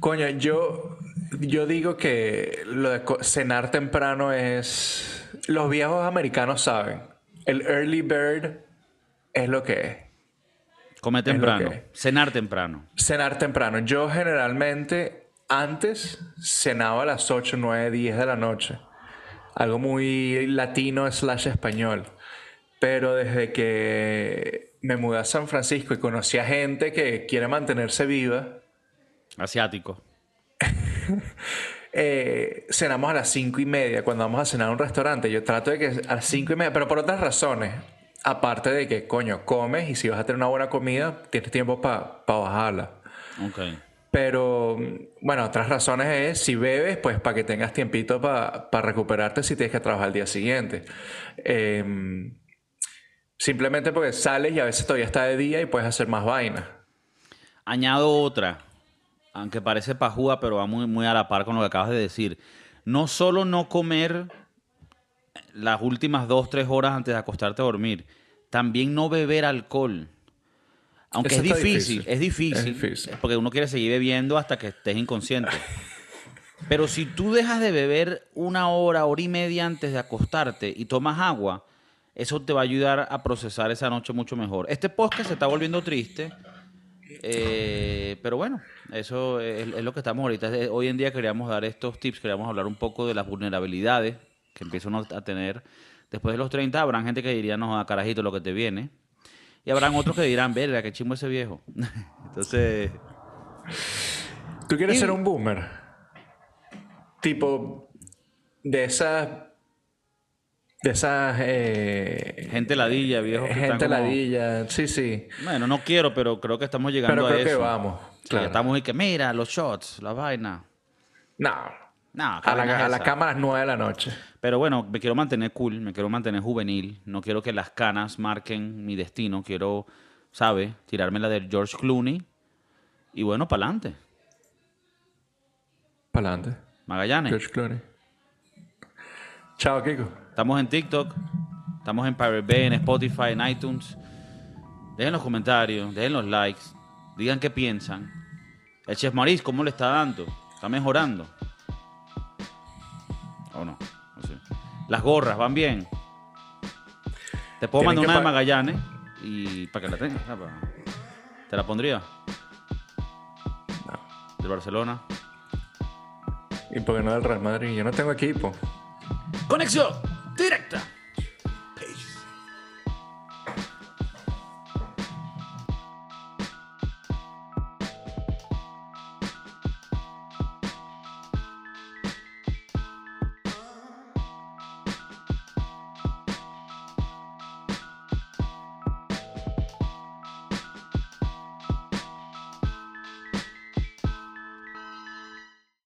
Speaker 2: coño, yo, yo digo que lo de co- cenar temprano es... Los viejos americanos saben. El early bird es lo que es.
Speaker 1: Come temprano.
Speaker 2: que-
Speaker 1: Cenar temprano.
Speaker 2: Cenar temprano. Yo generalmente antes cenaba a las 8, 9, 10 de la noche. Algo muy latino slash español. Pero desde que me mudé a San Francisco y conocí a gente que quiere mantenerse viva,
Speaker 1: Asiático. *laughs*
Speaker 2: eh, cenamos a las cinco y media cuando vamos a cenar a un restaurante. Yo trato de que a las cinco y media, pero por otras razones. Aparte de que, coño, comes y si vas a tener una buena comida, tienes tiempo para bajarla.
Speaker 1: Ok.
Speaker 2: Pero, bueno, otras razones es si bebes, pues para que tengas tiempito para recuperarte si tienes que trabajar el día siguiente. Em, simplemente porque sales y a veces todavía está de día y puedes hacer más vainas.
Speaker 1: Añado otra, aunque parece pajúa, pero va muy, muy a la par con lo que acabas de decir. No solo no comer las últimas dos, tres horas antes de acostarte a dormir, también no beber alcohol. Aunque es difícil,
Speaker 2: difícil.
Speaker 1: es difícil,
Speaker 2: Es difícil.
Speaker 1: porque uno quiere seguir bebiendo hasta que estés inconsciente. *laughs* Pero si tú dejas de beber una hora, hora y media antes de acostarte y tomas agua, eso te va a ayudar a procesar esa noche mucho mejor. Este podcast se está volviendo triste, eh, pero bueno, eso es, es lo que estamos ahorita. Hoy en día queríamos dar estos tips, queríamos hablar un poco de las vulnerabilidades que empieza uno a tener después de los 30. Habrán gente que diría, no, a carajito lo que te viene. Y habrán otros que dirán, verga, qué chimbo ese viejo. *laughs* Entonces,
Speaker 2: ¿Tú quieres
Speaker 1: Y-
Speaker 2: ser un boomer? Tipo, de esas... De esas... eh,
Speaker 1: gente ladilla, viejo. que están
Speaker 2: gente
Speaker 1: como-
Speaker 2: ladilla, sí, sí.
Speaker 1: Bueno, no quiero, pero creo que estamos llegando
Speaker 2: Pero
Speaker 1: a
Speaker 2: creo que
Speaker 1: eso.
Speaker 2: vamos,
Speaker 1: Sí,
Speaker 2: claro.
Speaker 1: Estamos y que, mira, los shots, la vaina.
Speaker 2: No.
Speaker 1: No, ¿qué
Speaker 2: A la, a las 9 de la noche.
Speaker 1: Pero bueno, me quiero mantener cool, me quiero mantener juvenil. No quiero que las canas marquen mi destino. Quiero, ¿sabe? Tirarme la del George Clooney. Y bueno, para adelante.
Speaker 2: Para adelante.
Speaker 1: Magallanes.
Speaker 2: George Clooney. Chao, Kiko.
Speaker 1: Estamos en TikTok, estamos en Pirate Bay, en Spotify, en iTunes. Dejen los comentarios, dejen los likes, digan qué piensan. El Chef Maris, ¿cómo le está dando? ¿Está mejorando? ¿O no? No sé. Las gorras, ¿van bien? Te puedo
Speaker 2: Tienen
Speaker 1: mandar una de Magallanes y para que la tengas. ah, pa- ¿Te la pondría?
Speaker 2: No.
Speaker 1: ¿Del Barcelona?
Speaker 2: ¿Y por qué no del Real Madrid? Yo no tengo equipo.
Speaker 1: Conexión directa.